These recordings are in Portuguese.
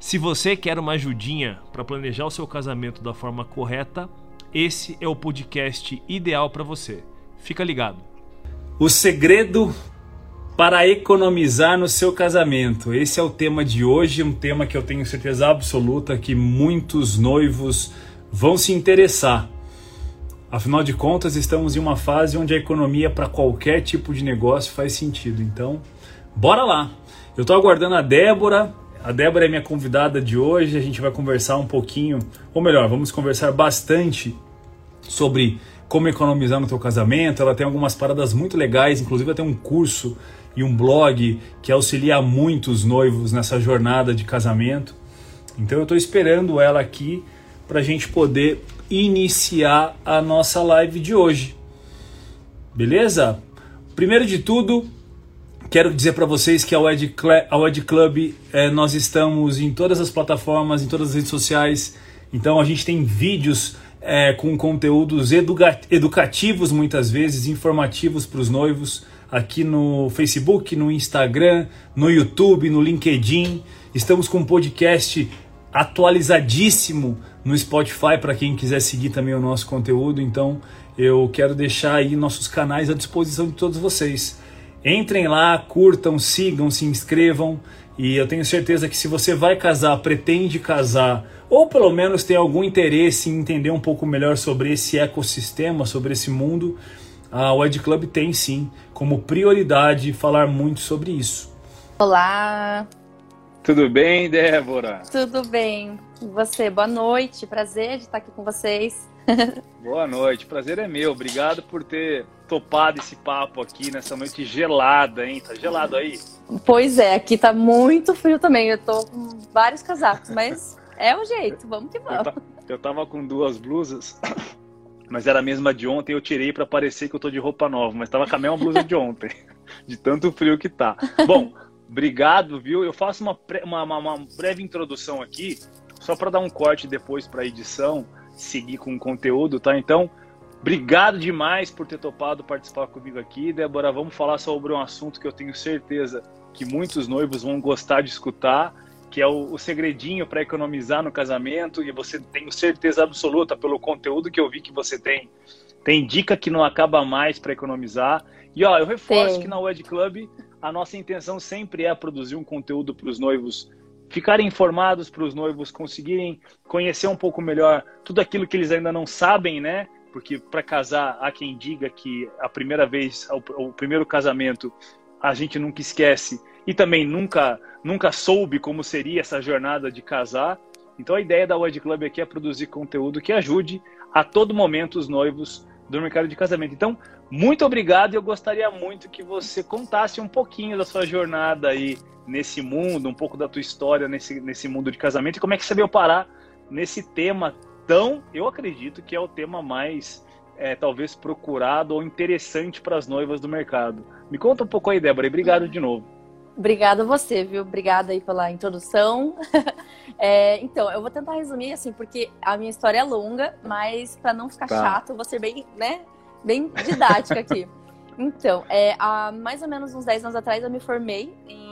Se você quer uma ajudinha para planejar o seu casamento da forma correta, esse é o podcast ideal para você. Fica ligado. O segredo para economizar no seu casamento. Esse é o tema de hoje, um tema que eu tenho certeza absoluta que muitos noivos vão se interessar. Afinal de contas, estamos em uma fase onde a economia para qualquer tipo de negócio faz sentido. Então, bora lá. Eu estou aguardando a Débora a Débora é minha convidada de hoje. A gente vai conversar um pouquinho, ou melhor, vamos conversar bastante sobre como economizar no teu casamento. Ela tem algumas paradas muito legais, inclusive tem um curso e um blog que auxilia muitos noivos nessa jornada de casamento. Então eu estou esperando ela aqui para a gente poder iniciar a nossa live de hoje. Beleza? Primeiro de tudo, Quero dizer para vocês que a Wed, Club, é, nós estamos em todas as plataformas, em todas as redes sociais. Então a gente tem vídeos é, com conteúdos educa educativos, muitas vezes, informativos para os noivos, aqui no Facebook, no Instagram, no YouTube, no LinkedIn. Estamos com um podcast atualizadíssimo no Spotify para quem quiser seguir também o nosso conteúdo. Então eu quero deixar aí nossos canais à disposição de todos vocês. Entrem lá, curtam, sigam, se inscrevam e eu tenho certeza que se você vai casar, pretende casar, ou pelo menos tem algum interesse em entender um pouco melhor sobre esse ecossistema, sobre esse mundo, a Wed Club tem sim como prioridade falar muito sobre isso. Olá! Tudo bem, Débora? Tudo bem. E você? Boa noite, prazer de estar aqui com vocês. Boa noite, prazer é meu. Obrigado por ter topado esse papo aqui nessa noite gelada, hein? Tá gelado aí? Pois é, aqui tá muito frio também. Eu tô com vários casacos, mas é o jeito, vamos que vamos. Eu, eu tava com duas blusas, mas era a mesma de ontem. Eu tirei para parecer que eu tô de roupa nova, mas tava com a mesma blusa de ontem, de tanto frio que tá. Bom, obrigado, viu? Eu faço uma, uma, uma breve introdução aqui, só para dar um corte depois para edição seguir com o conteúdo, tá? Então, obrigado demais por ter topado participar comigo aqui. Débora, vamos falar sobre um assunto que eu tenho certeza que muitos noivos vão gostar de escutar, que é o, o segredinho para economizar no casamento. E você tenho certeza absoluta, pelo conteúdo que eu vi que você tem, tem dica que não acaba mais para economizar. E ó, eu reforço Sim. que na Wed Club a nossa intenção sempre é produzir um conteúdo para os noivos ficarem informados para os noivos conseguirem conhecer um pouco melhor tudo aquilo que eles ainda não sabem, né? Porque para casar há quem diga que a primeira vez, o, o primeiro casamento, a gente nunca esquece e também nunca nunca soube como seria essa jornada de casar. Então a ideia da Wed Club aqui é produzir conteúdo que ajude a todo momento os noivos do mercado de casamento. Então, muito obrigado e eu gostaria muito que você contasse um pouquinho da sua jornada aí nesse mundo, um pouco da tua história nesse, nesse mundo de casamento e como é que você veio parar nesse tema tão, eu acredito que é o tema mais é, talvez procurado ou interessante para as noivas do mercado. Me conta um pouco aí, Débora, e obrigado de novo. Obrigada a você, viu? Obrigada aí pela introdução. é, então, eu vou tentar resumir assim, porque a minha história é longa, mas para não ficar tá. chato, eu vou ser bem, né, bem didática aqui. Então, é, há mais ou menos uns 10 anos atrás eu me formei em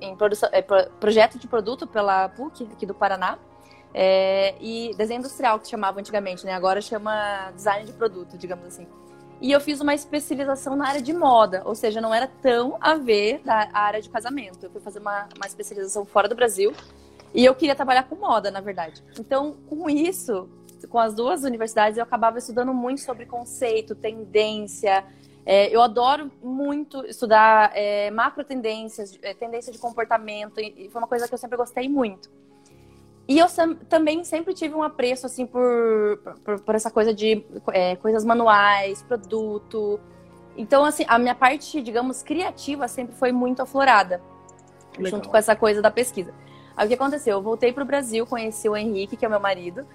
em produção, é, projeto de produto pela PUC aqui do Paraná. É, e desenho industrial que chamava antigamente, né? Agora chama design de produto, digamos assim. E eu fiz uma especialização na área de moda, ou seja, não era tão a ver da área de casamento. Eu fui fazer uma, uma especialização fora do Brasil e eu queria trabalhar com moda, na verdade. Então, com isso, com as duas universidades, eu acabava estudando muito sobre conceito, tendência, é, eu adoro muito estudar é, macro tendências, é, tendência de comportamento, e, foi uma coisa que eu sempre gostei muito. E eu também sempre tive um apreço assim por, por, por essa coisa de é, coisas manuais, produto. Então, assim, a minha parte, digamos, criativa sempre foi muito aflorada, Legal. junto com essa coisa da pesquisa. Aí o que aconteceu? Eu voltei para o Brasil, conheci o Henrique, que é meu marido,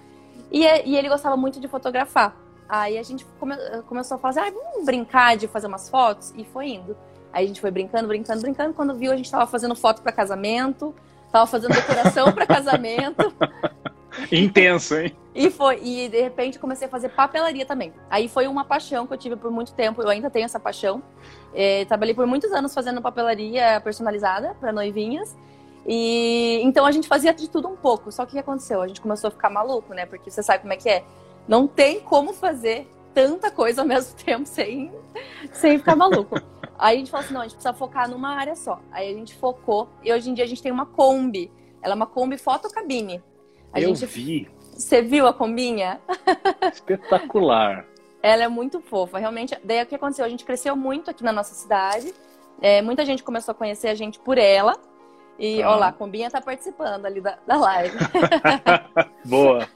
E, e ele gostava muito de fotografar. Aí a gente come, começou a fazer, ah, vamos brincar de fazer umas fotos? E foi indo. Aí a gente foi brincando, brincando, brincando. Quando viu, a gente tava fazendo foto para casamento, tava fazendo decoração para casamento. Intenso, hein? E foi, e de repente comecei a fazer papelaria também. Aí foi uma paixão que eu tive por muito tempo, eu ainda tenho essa paixão. É, trabalhei por muitos anos fazendo papelaria personalizada para noivinhas. E então a gente fazia de tudo um pouco. Só que o que aconteceu? A gente começou a ficar maluco, né? Porque você sabe como é que é. Não tem como fazer tanta coisa ao mesmo tempo sem, sem ficar maluco. Aí a gente falou assim, não, a gente precisa focar numa área só. Aí a gente focou e hoje em dia a gente tem uma Kombi. Ela é uma Kombi fotocabine. A Eu gente... vi. Você viu a combinha? Espetacular. Ela é muito fofa, realmente. Daí o que aconteceu? A gente cresceu muito aqui na nossa cidade. É, muita gente começou a conhecer a gente por ela. E, Tá. ó lá, a Combinha tá participando ali da, da live. Boa.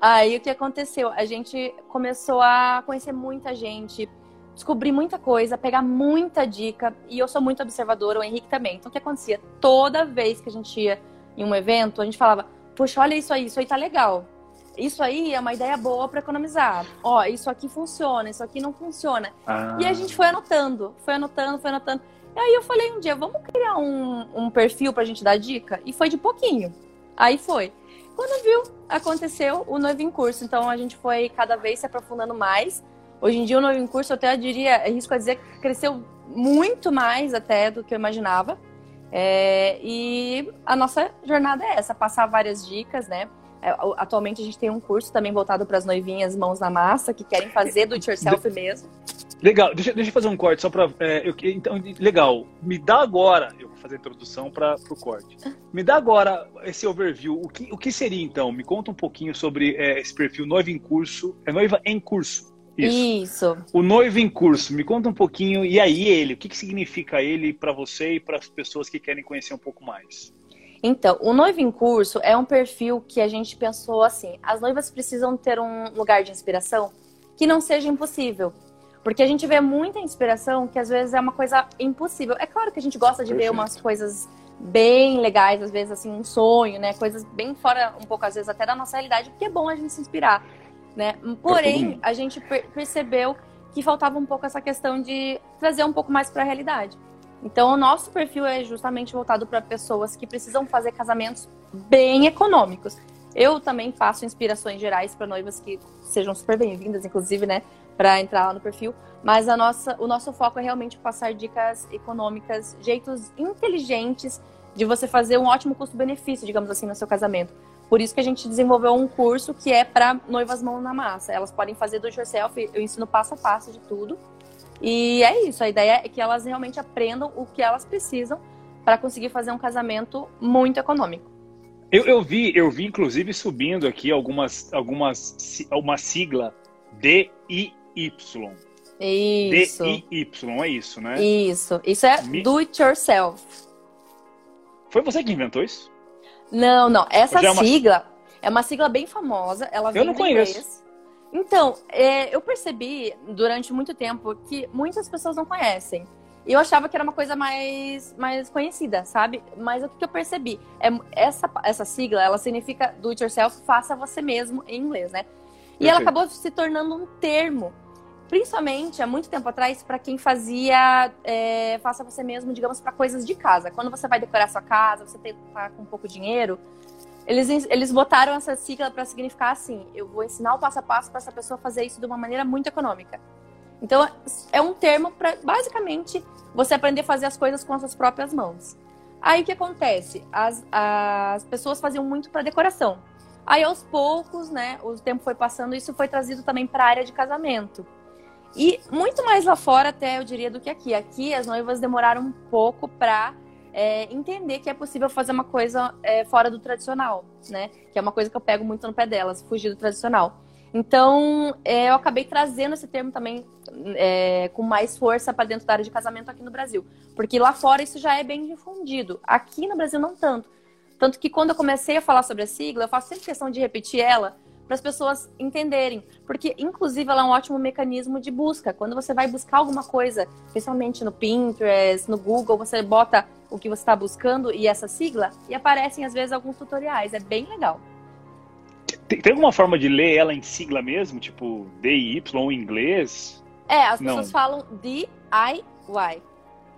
Aí o que aconteceu? A gente começou a conhecer muita gente, descobrir muita coisa, pegar muita dica. E eu sou muito observadora, o Henrique também. Então o que acontecia? Toda vez que a gente ia em um evento, a gente falava: Poxa, olha isso aí, isso aí tá legal. Isso aí é uma ideia boa para economizar. Ó, isso aqui funciona, isso aqui não funciona. Ah, E a gente foi anotando, foi anotando, foi anotando. E aí eu falei um dia, vamos criar um, um perfil pra gente dar dica? E foi de pouquinho. Aí foi. Quando viu, aconteceu o noivo em curso. Então a gente foi cada vez se aprofundando mais. Hoje em dia o noivo em curso, eu até diria, arrisco a dizer que cresceu muito mais até do que eu imaginava. É, e a nossa jornada é essa, passar várias dicas, né? É, Atualmente a gente tem um curso também voltado para as noivinhas mãos na massa, que querem fazer do it yourself mesmo. Legal, deixa, deixa eu fazer um corte só pra. é, então, legal, me dá agora. Eu vou fazer a introdução para o corte. Me dá agora esse overview. O que, o que seria então? Me conta um pouquinho sobre é, esse perfil noiva em curso. É noiva em curso. Isso. Isso. O noivo em curso, me conta um pouquinho. E aí, ele? O que, que significa ele para você e para as pessoas que querem conhecer um pouco mais? Então, o noivo em curso é um perfil que a gente pensou assim: as noivas precisam ter um lugar de inspiração que não seja impossível. Porque a gente vê muita inspiração que às vezes é uma coisa impossível. É claro que a gente gosta de ver Perfeito. umas coisas bem legais, às vezes assim, um sonho, né? Coisas bem fora, um pouco às vezes até da nossa realidade, porque é bom a gente se inspirar, né? Porém, mundo. a gente per- percebeu que faltava um pouco essa questão de trazer um pouco mais para a realidade. Então, o nosso perfil é justamente voltado para pessoas que precisam fazer casamentos bem econômicos. Eu também faço inspirações gerais para noivas que sejam super bem-vindas, inclusive, né, para entrar lá no perfil. Mas a nossa, o nosso foco é realmente passar dicas econômicas, jeitos inteligentes de você fazer um ótimo custo-benefício, digamos assim, no seu casamento. Por isso que a gente desenvolveu um curso que é para noivas mão na massa. Elas podem fazer do yourself, eu ensino passo a passo de tudo. E é isso, a ideia é que elas realmente aprendam o que elas precisam para conseguir fazer um casamento muito econômico. Eu, eu vi, eu vi inclusive subindo aqui algumas, algumas, uma sigla DIY. Isso. DIY, é isso, né? Isso. Isso é Me- do it yourself. Foi você que inventou isso? Não, não. Essa é uma- sigla é uma sigla bem famosa. Ela vem não do conheço. inglês. Então, é, eu percebi durante muito tempo que muitas pessoas não conhecem. E eu achava que era uma coisa mais, mais conhecida, sabe? Mas o que eu percebi? É, essa, essa sigla, ela significa do it yourself, faça você mesmo em inglês, né? E ela Perfeito. acabou se tornando um termo, principalmente há muito tempo atrás, para quem fazia é, faça você mesmo, digamos, para coisas de casa. Quando você vai decorar sua casa, você tem, tá com pouco dinheiro, eles, eles botaram essa sigla para significar assim: eu vou ensinar o passo a passo para essa pessoa fazer isso de uma maneira muito econômica. Então, é um termo para, basicamente, você aprender a fazer as coisas com as suas próprias mãos. Aí o que acontece? As, as pessoas faziam muito para decoração. Aí aos poucos, né, o tempo foi passando, isso foi trazido também para a área de casamento. E muito mais lá fora, até eu diria, do que aqui. Aqui as noivas demoraram um pouco para entender que é possível fazer uma coisa é, fora do tradicional, né? Que é uma coisa que eu pego muito no pé delas, fugir do tradicional. Então, é, eu acabei trazendo esse termo também é, com mais força para dentro da área de casamento aqui no Brasil. Porque lá fora isso já é bem difundido. Aqui no Brasil não tanto. Tanto que quando eu comecei a falar sobre a sigla, eu faço sempre questão de repetir ela para as pessoas entenderem. Porque, inclusive, ela é um ótimo mecanismo de busca. Quando você vai buscar alguma coisa, principalmente no Pinterest, no Google, você bota o que você está buscando e essa sigla, e aparecem, às vezes, alguns tutoriais. É bem legal. Tem, tem, alguma forma de ler ela em sigla mesmo? Tipo, DIY em inglês? É, as pessoas Não. falam DIY,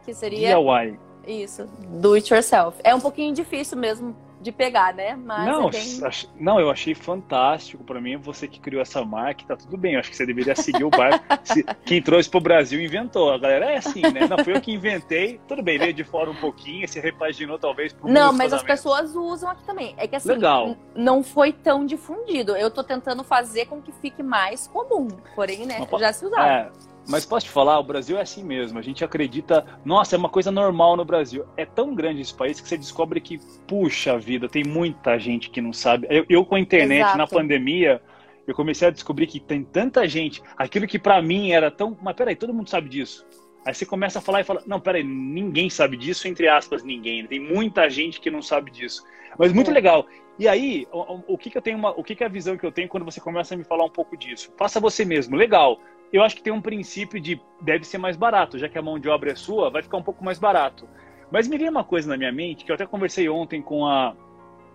que seria... DIY. Isso, do it yourself. É um pouquinho difícil mesmo de pegar, né? Mas não, é bem... ach... não, eu achei fantástico. Para mim, você que criou essa marca, tá tudo bem. Eu acho que você deveria seguir o barco. Quem trouxe pro Brasil inventou. A galera é assim, né? Não, foi eu que inventei. Tudo bem, veio de fora um pouquinho, se repaginou talvez por Não, mas as pessoas usam aqui também. É que assim, Legal. não foi tão difundido. Eu tô tentando fazer com que fique mais comum. Porém, né, já se usava. É mas posso te falar, o Brasil é assim mesmo. A gente acredita, nossa, é uma coisa normal no Brasil. É tão grande esse país que você descobre que, puxa vida, tem muita gente que não sabe. Eu, eu com a internet, Exato. na pandemia, eu comecei a descobrir que tem tanta gente. Aquilo que para mim era tão. Mas peraí, todo mundo sabe disso. Aí você começa a falar e fala: não, peraí, ninguém sabe disso, entre aspas, ninguém. Tem muita gente que não sabe disso. Mas muito é. legal. E aí, o, o, que, que eu tenho uma, o que, que é a visão que eu tenho quando você começa a me falar um pouco disso? Faça você mesmo, legal eu acho que tem um princípio de deve ser mais barato, já que a mão de obra é sua, vai ficar um pouco mais barato. Mas me veio uma coisa na minha mente, que eu até conversei ontem com a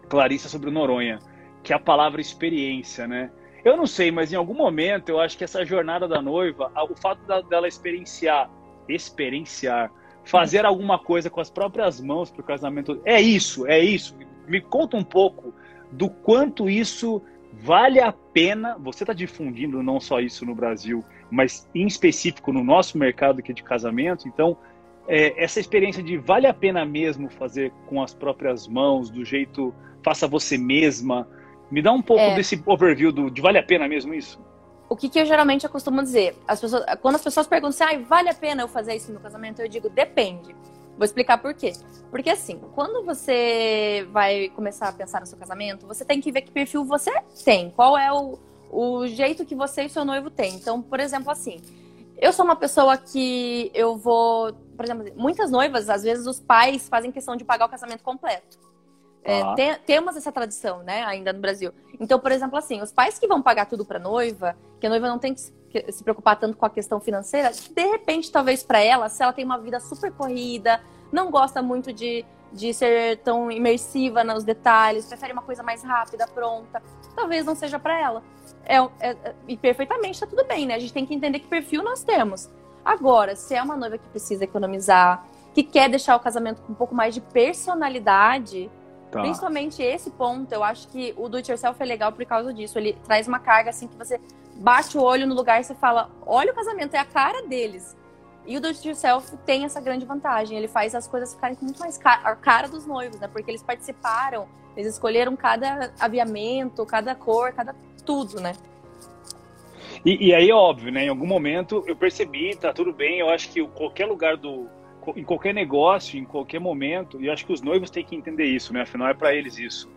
Clarissa sobre o Noronha, que é a palavra experiência, né? Eu não sei, mas em algum momento eu acho que essa jornada da noiva, o fato dela experienciar, experienciar, fazer alguma coisa com as próprias mãos para o casamento, é isso, é isso. Me conta um pouco do quanto isso vale a pena. Você está difundindo não só isso no Brasil, mas em específico no nosso mercado que é de casamento. Então, é, essa experiência de vale a pena mesmo fazer com as próprias mãos, do jeito faça você mesma. Me dá um pouco é. desse overview do, de vale a pena mesmo isso? O que, que eu geralmente costumo dizer? As pessoas, quando as pessoas perguntam se ah, vale a pena eu fazer isso no casamento, eu digo depende. Vou explicar por quê. Porque assim, quando você vai começar a pensar no seu casamento, você tem que ver que perfil você tem. Qual é o, o jeito que você e seu noivo tem. Então, por exemplo, assim, eu sou uma pessoa que eu vou, por exemplo, muitas noivas, às vezes os pais fazem questão de pagar o casamento completo. É, ah. tem, temos essa tradição, né, ainda no Brasil. Então, por exemplo, assim, os pais que vão pagar tudo para noiva, que a noiva não tem que se preocupar tanto com a questão financeira, de repente, talvez para ela, se ela tem uma vida super corrida, não gosta muito de, de ser tão imersiva nos detalhes, prefere uma coisa mais rápida, pronta, talvez não seja para ela. É, é, e perfeitamente tá tudo bem, né? A gente tem que entender que perfil nós temos. Agora, se é uma noiva que precisa economizar, que quer deixar o casamento com um pouco mais de personalidade, tá. principalmente esse ponto, eu acho que o do it yourself é legal por causa disso. Ele traz uma carga assim que você bate o olho no lugar e você fala: olha o casamento, é a cara deles. E o do it yourself tem essa grande vantagem. Ele faz as coisas ficarem muito mais a cara dos noivos, né? Porque eles participaram, eles escolheram cada aviamento, cada cor, cada tudo, né? E, e, aí, óbvio, né? Em algum momento eu percebi, tá tudo bem. Eu acho que qualquer lugar do. Em qualquer negócio, em qualquer momento, e eu acho que os noivos têm que entender isso, né? Afinal, é para eles isso.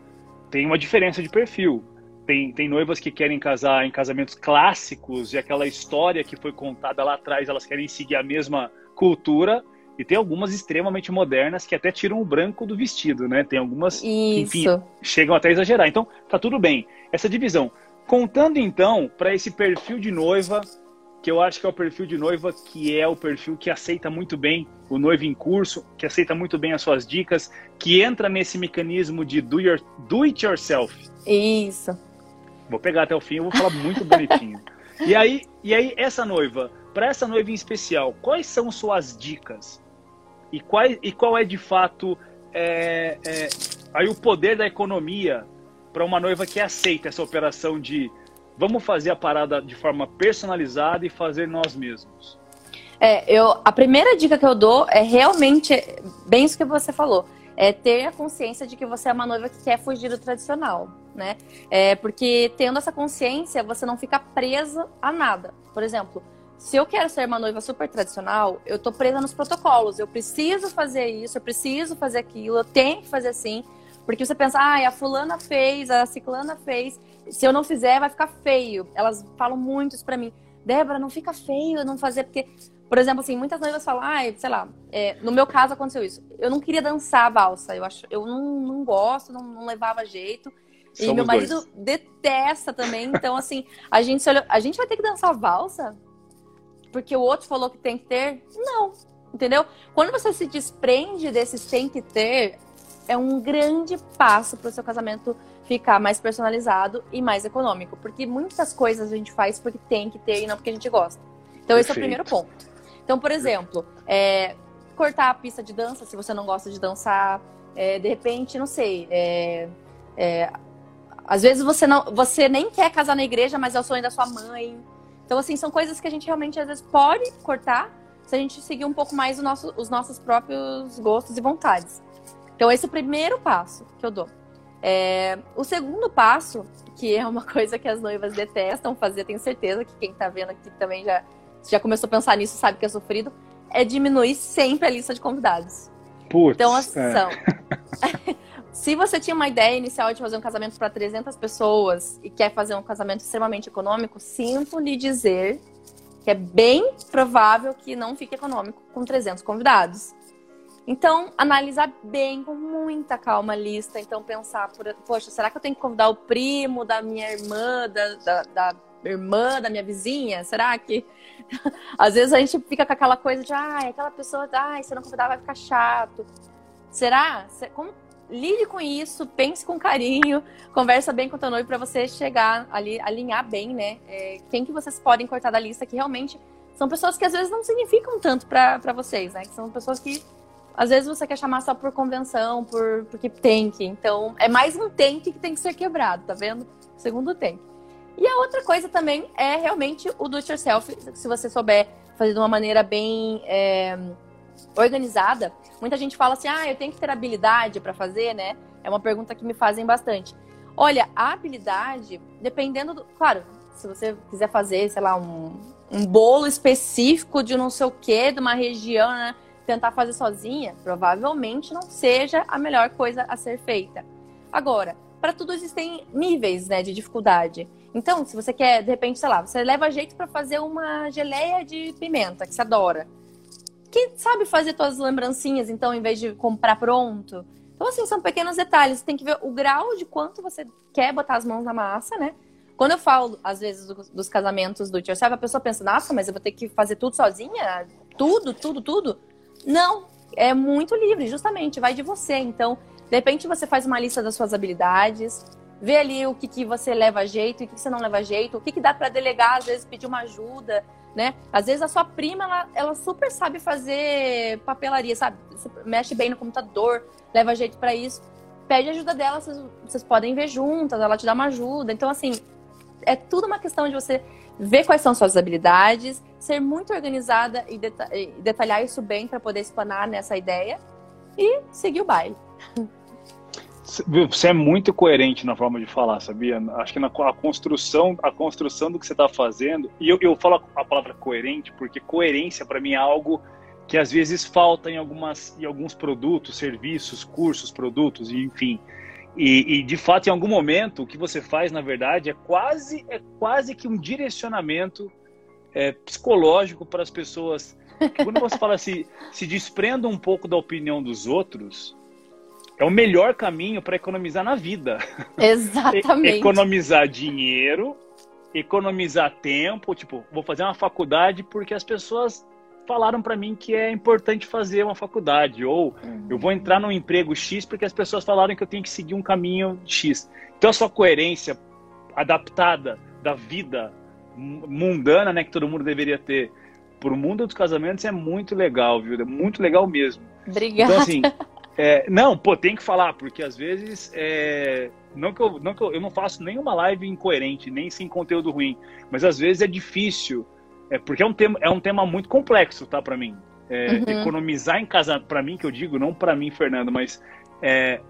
Tem uma diferença de perfil. Tem, tem noivas que querem casar em casamentos clássicos e aquela história que foi contada lá atrás, elas querem seguir a mesma cultura. E tem algumas extremamente modernas que até tiram o branco do vestido, né? Tem algumas que, enfim, chegam até a exagerar. Então, tá tudo bem. Essa divisão. Contando então para esse perfil de noiva, que eu acho que é o perfil de noiva que é o perfil que aceita muito bem o noivo em curso, que aceita muito bem as suas dicas, que entra nesse mecanismo de do, your, do it yourself. Isso. Vou pegar até o fim, eu vou falar muito bonitinho. E aí, e aí essa noiva, para essa noiva em especial, quais são suas dicas? E qual, e qual é de fato é, é, aí o poder da economia para uma noiva que aceita essa operação de vamos fazer a parada de forma personalizada e fazer nós mesmos? É, eu, a primeira dica que eu dou é realmente bem isso que você falou. É ter a consciência de que você é uma noiva que quer fugir do tradicional, né? É, porque tendo essa consciência, você não fica presa a nada. Por exemplo, se eu quero ser uma noiva super tradicional, eu tô presa nos protocolos. Eu preciso fazer isso, eu preciso fazer aquilo, eu tenho que fazer assim. Porque você pensa, ah, a fulana fez, a ciclana fez. Se eu não fizer, vai ficar feio. Elas falam muito isso pra mim. Débora, não fica feio não fazer, porque, por exemplo, assim, muitas noivas falam, ah, sei lá, é, no meu caso aconteceu isso. Eu não queria dançar a valsa, eu, acho, eu não, não gosto, não, não levava jeito. Somos e meu marido dois. detesta também, então assim, a gente se olhou, a gente vai ter que dançar a valsa? Porque o outro falou que tem que ter? Não, entendeu? Quando você se desprende desses tem que ter, é um grande passo para o seu casamento ficar mais personalizado e mais econômico. Porque muitas coisas a gente faz porque tem que ter e não porque a gente gosta. Então, Perfeito. esse é o primeiro ponto. Então, por exemplo, é, cortar a pista de dança se você não gosta de dançar. É, de repente, não sei. É, é, às vezes você, não, você nem quer casar na igreja, mas é o sonho da sua mãe. Então, assim, são coisas que a gente realmente às vezes pode cortar se a gente seguir um pouco mais nosso, os nossos próprios gostos e vontades. Então, esse é o primeiro passo que eu dou. É, o segundo passo, que é uma coisa que as noivas detestam fazer, tenho certeza que quem está vendo aqui também já, já começou a pensar nisso, sabe que é sofrido, é diminuir sempre a lista de convidados. Putz, então, assim, é. se você tinha uma ideia inicial de fazer um casamento para 300 pessoas e quer fazer um casamento extremamente econômico, sinto lhe dizer que é bem provável que não fique econômico com 300 convidados. Então, analisar bem, com muita calma a lista. Então, pensar, por, poxa, será que eu tenho que convidar o primo da minha irmã, da, da, da irmã da minha vizinha? Será que. Às vezes a gente fica com aquela coisa de, ah, aquela pessoa, ah, se não convidar vai ficar chato. Será? Como lide com isso, pense com carinho, conversa bem com o teu noivo para você chegar ali, alinhar bem, né? É, quem que vocês podem cortar da lista que realmente são pessoas que às vezes não significam tanto para vocês, né? Que são pessoas que às vezes você quer chamar só por convenção, por porque tem que. Então, é mais um tem que tem que ser quebrado, tá vendo? Segundo tem. E a outra coisa também é realmente o do it yourself, se você souber fazer de uma maneira bem é, organizada. Muita gente fala assim: ah, eu tenho que ter habilidade para fazer, né? É uma pergunta que me fazem bastante. Olha, a habilidade, dependendo do. Claro, se você quiser fazer, sei lá, um, um bolo específico de não sei o quê, de uma região, né? Tentar fazer sozinha, provavelmente não seja a melhor coisa a ser feita. Agora, para tudo existem níveis né, de dificuldade. Então, se você quer, de repente, sei lá, você leva jeito para fazer uma geleia de pimenta, que você adora que sabe fazer suas lembrancinhas, então, em vez de comprar pronto. Então, assim, são pequenos detalhes. Tem que ver o grau de quanto você quer botar as mãos na massa, né? Quando eu falo, às vezes, dos casamentos do tio a pessoa pensa, nossa, mas eu vou ter que fazer tudo sozinha? Tudo, tudo, tudo? Não, é muito livre, justamente, vai de você. Então, de repente, você faz uma lista das suas habilidades, vê ali o que, que você leva jeito e o que, que você não leva jeito, o que, que dá para delegar, às vezes, pedir uma ajuda né? Às vezes a sua prima, ela, ela super sabe fazer papelaria, sabe? Mexe bem no computador, leva jeito para isso. Pede ajuda dela, vocês, vocês podem ver juntas, ela te dá uma ajuda. Então, assim, é tudo uma questão de você ver quais são suas habilidades, ser muito organizada e, deta e detalhar isso bem para poder explanar nessa ideia e seguir o baile. Você é muito coerente na forma de falar, sabia? Acho que na a construção, a construção do que você está fazendo, e eu, eu falo a palavra coerente porque coerência para mim é algo que às vezes falta em algumas em alguns produtos, serviços, cursos, produtos, enfim. E, e, de fato, em algum momento, o que você faz, na verdade, é quase é quase que um direcionamento é, psicológico para as pessoas. Quando você fala assim, se desprenda um pouco da opinião dos outros, é o melhor caminho para economizar na vida. Exatamente. economizar dinheiro, economizar tempo. Tipo, vou fazer uma faculdade porque as pessoas falaram para mim que é importante fazer uma faculdade. Ou uhum. eu vou entrar num emprego X porque as pessoas falaram que eu tenho que seguir um caminho X. Então, a sua coerência adaptada da vida mundana, né, que todo mundo deveria ter, para o mundo dos casamentos é muito legal, viu? É muito legal mesmo. Obrigada. Então, assim, é, não, pô, tem que falar, porque às vezes é, não que, eu, não que eu, eu não faço nenhuma live incoerente, nem sem conteúdo ruim, mas às vezes é difícil, é, porque é um tema, é um tema muito complexo, tá, para mim. É, uhum. Economizar em casa, para mim que eu digo, não para mim, Fernando, mas é,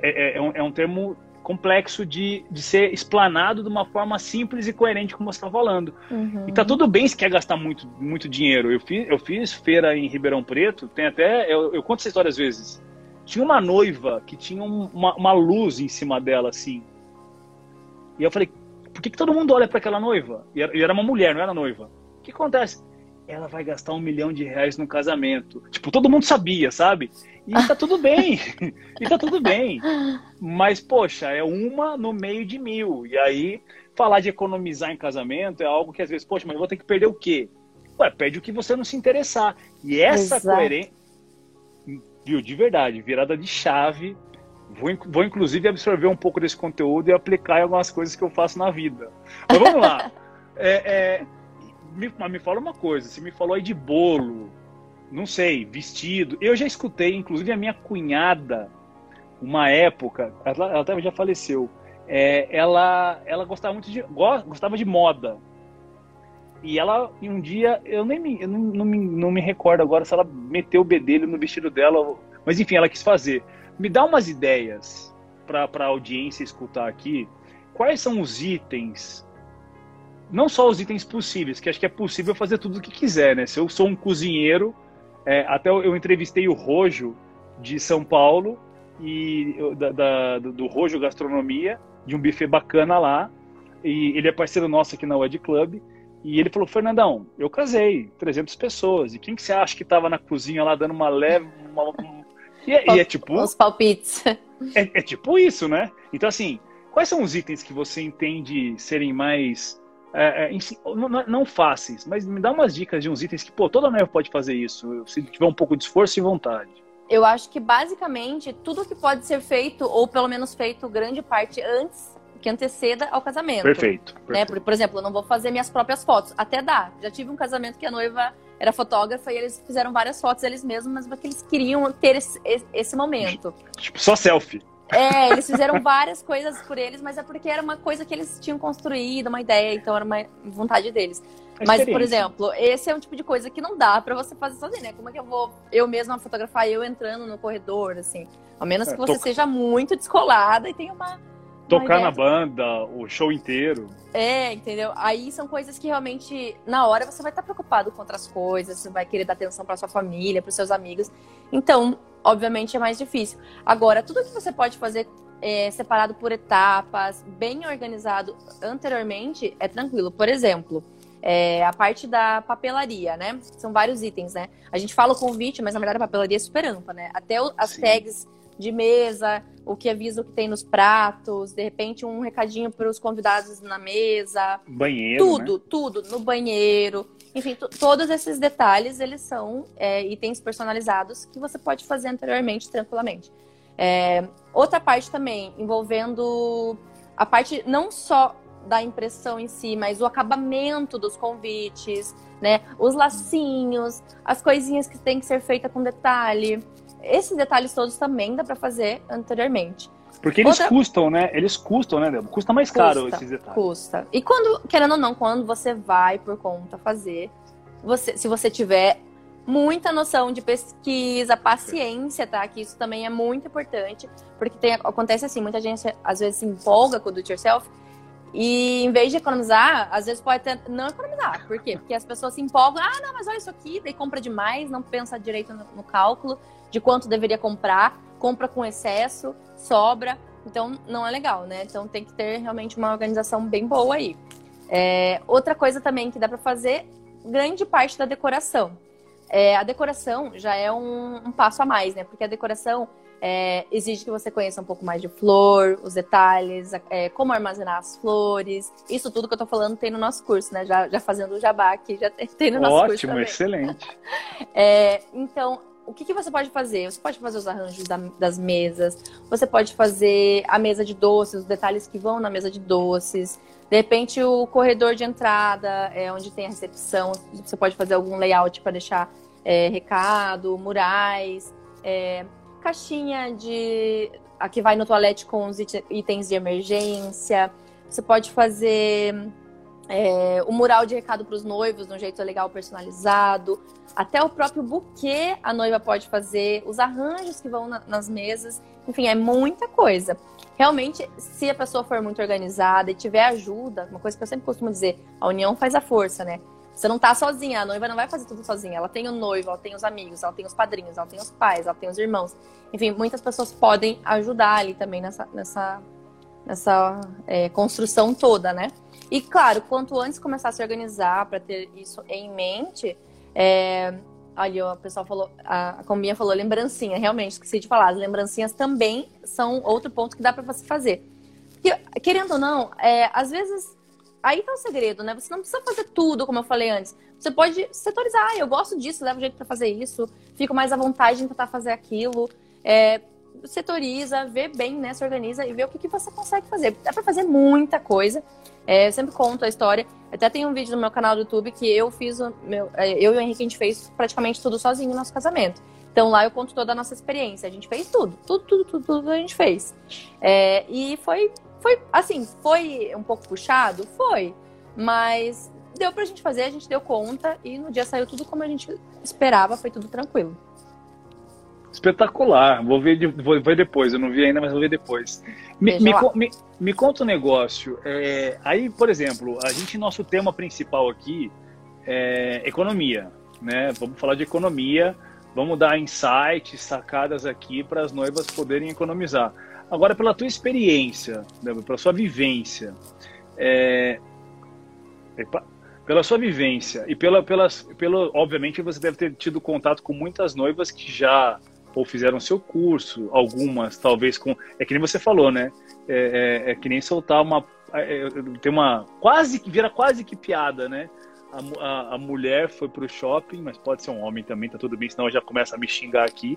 é, é, um, é um termo complexo de, de ser explanado de uma forma simples e coerente, como você está falando. Uhum. E tá tudo bem se quer gastar muito, muito dinheiro. Eu fiz, eu fiz feira em Ribeirão Preto, tem até. Eu, eu conto essa história às vezes tinha uma noiva que tinha uma, uma luz em cima dela, assim. E eu falei, por que, que todo mundo olha para aquela noiva? E era, e era uma mulher, não era noiva. O que acontece? Ela vai gastar um milhão de reais no casamento. Tipo, todo mundo sabia, sabe? E tá tudo bem. e tá tudo bem. Mas, poxa, é uma no meio de mil. E aí, falar de economizar em casamento é algo que às vezes, poxa, mas eu vou ter que perder o quê? Ué, perde o que você não se interessar. E essa coerência viu, de verdade, virada de chave Vou, vou inclusive absorver um pouco desse conteúdo e aplicar em algumas coisas que eu faço na vida. Mas vamos lá. É, é, me, me fala uma coisa, você me falou aí de bolo, não sei, vestido. Eu já escutei, inclusive a minha cunhada, uma época, ela, ela até já faleceu, é, ela, ela gostava muito de, gostava de moda. E ela, um dia, eu nem me, eu não, não, me, não me recordo agora se ela meteu o bedelho no vestido dela, mas enfim, ela quis fazer. Me dá umas ideias para a audiência escutar aqui. Quais são os itens não só os itens possíveis, que acho que é possível fazer tudo o que quiser, né? Se eu sou um cozinheiro, é, até eu entrevistei o Rojo de São Paulo e da, da, do Rojo Gastronomia, de um buffet bacana lá, e ele é parceiro nosso aqui na Wed Club. E ele falou, Fernandão, eu casei, 300 pessoas. E quem que você acha que estava na cozinha lá dando uma leve. Uma... E, é, e, é, tipo. Os palpites. É, é, tipo isso, né? Então, assim, quais são os itens que você entende serem mais. É, é não, não, fáceis, mas me dá umas dicas de uns itens que, pô, toda noiva pode fazer isso, se tiver um pouco de esforço e vontade. Eu acho que basicamente tudo que pode ser feito, ou pelo menos feito grande parte antes que anteceda ao casamento. Perfeito. perfeito. Né? Por, por, exemplo, eu não vou fazer minhas próprias fotos. Até dá. Já tive um casamento que a noiva era fotógrafa e eles fizeram várias fotos eles mesmos, mas porque eles queriam ter esse, esse momento. Tipo, só selfie. É, eles fizeram várias coisas por eles, mas é porque era uma coisa que eles tinham construído, uma ideia, então era uma vontade deles. A mas, por exemplo, esse é um tipo de coisa que não dá para você fazer sozinho, né? Como é que eu vou eu mesma fotografar eu entrando no corredor, assim? A menos é, que você tô... seja muito descolada e tenha uma Tocar na banda, o show inteiro. É, entendeu? Aí são coisas que realmente, na hora, você vai estar preocupado com outras coisas, você vai querer dar atenção para sua família, para seus amigos. Então, obviamente, é mais difícil. Agora, tudo que você pode fazer é, separado por etapas, bem organizado anteriormente, é tranquilo. Por exemplo, é, a parte da papelaria, né? São vários itens, né? A gente fala o convite, mas na verdade a papelaria é super ampla, né? Até o, as Sim. tags de mesa, o que avisa o que tem nos pratos, de repente um recadinho para os convidados na mesa. Banheiro. Tudo, né? tudo, no banheiro. Enfim, todos esses detalhes, eles são é, itens personalizados que você pode fazer anteriormente, tranquilamente. É, outra parte também, envolvendo a parte não só da impressão em si, mas o acabamento dos convites, né? Os lacinhos, as coisinhas que tem que ser feita com detalhe. Esses detalhes todos também dá para fazer anteriormente. Porque eles Outra... custam, né? Eles custam, né, Débora? Custa mais caro custa, esses detalhes. Custa. E quando, querendo ou não, quando você vai por conta fazer, você, se você tiver muita noção de pesquisa, paciência, tá? Que isso também é muito importante, porque tem, acontece assim, muita gente às vezes se empolga com o do it yourself e em vez de economizar, às vezes pode até não economizar. Por quê? Porque as pessoas se empolgam, ah, não, mas olha isso aqui, daí compra demais, não pensa direito no, no cálculo de quanto deveria comprar, compra com excesso, sobra. Então, não é legal, né? Então, tem que ter realmente uma organização bem boa aí. É, outra coisa também que dá para fazer, grande parte da decoração. É, a decoração já é um, um, passo a mais, né? Porque a decoração é, exige que você conheça um pouco mais de flor, os detalhes, é, como armazenar as flores. Isso tudo que eu tô falando tem no nosso curso, né? Já, já fazendo o jabá aqui, já tem no nosso Ótimo, curso. Ótimo, excelente. É, então, o que, que, você pode fazer? Você pode fazer os arranjos da, das mesas, você pode fazer a mesa de doces, os detalhes que vão na mesa de doces. De repente, o corredor de entrada, é onde tem a recepção, você pode fazer algum layout para deixar é, recado, murais, é, caixinha de. a que vai no toalete com os itens de emergência. Você pode fazer é, o mural de recado para os noivos de um jeito legal personalizado, até o próprio buquê a noiva pode fazer, os arranjos que vão na, nas mesas, enfim, é muita coisa. Realmente, se a pessoa for muito organizada e tiver ajuda, uma coisa que eu sempre costumo dizer, a união faz a força, né? Você não tá sozinha, a noiva não vai fazer tudo sozinha. Ela tem o noivo, ela tem os amigos, ela tem os padrinhos, ela tem os pais, ela tem os irmãos. Enfim, muitas pessoas podem ajudar ali também nessa, nessa, nessa é, construção toda, né? E claro, quanto antes começar a se organizar para ter isso em mente, é, ali o pessoal falou, a, Combinha falou lembrancinha, realmente, esqueci de falar, as lembrancinhas também são outro ponto que dá para você fazer. Porque, querendo ou não, é, às vezes, aí tá o segredo, né? Você não precisa fazer tudo, como eu falei antes. Você pode setorizar, ah, eu gosto disso, leva jeito para fazer isso, fico mais à vontade de tentar fazer aquilo. É, setoriza, vê bem, né? Se organiza e vê o que, que você consegue fazer. Dá para fazer muita coisa. É, eu sempre conto a história. Até tem um vídeo no meu canal do YouTube que eu fiz, meu, é, eu e o Henrique, a gente fez praticamente tudo sozinho no nosso casamento. Então lá eu conto toda a nossa experiência. A gente fez tudo, tudo, tudo, tudo, tudo a gente fez. É, e foi, foi, assim, foi um pouco puxado? Foi. Mas deu pra gente fazer, a gente deu conta e no dia saiu tudo como a gente esperava, foi tudo tranquilo. Espetacular. Vou ver, vou ver depois. Eu não vi ainda, mas vou ver depois. Me, me, me, me, conta um negócio. É, aí, por exemplo, a gente, nosso tema principal aqui é economia. Né? Vamos falar de economia. Vamos dar insights, sacadas aqui para as noivas poderem economizar. Agora, pela tua experiência, né, pela sua vivência, é... Epa pela sua vivência e pela, pelas, pelo, obviamente você deve ter tido contato com muitas noivas que já ou fizeram seu curso, algumas talvez com. É que nem você falou, né? É, é, é que nem soltar uma. É, é, tem uma. Quase que vira quase que piada, né? A, a, a, mulher foi pro shopping, mas pode ser um homem também, tá tudo bem, senão já começa a me xingar aqui.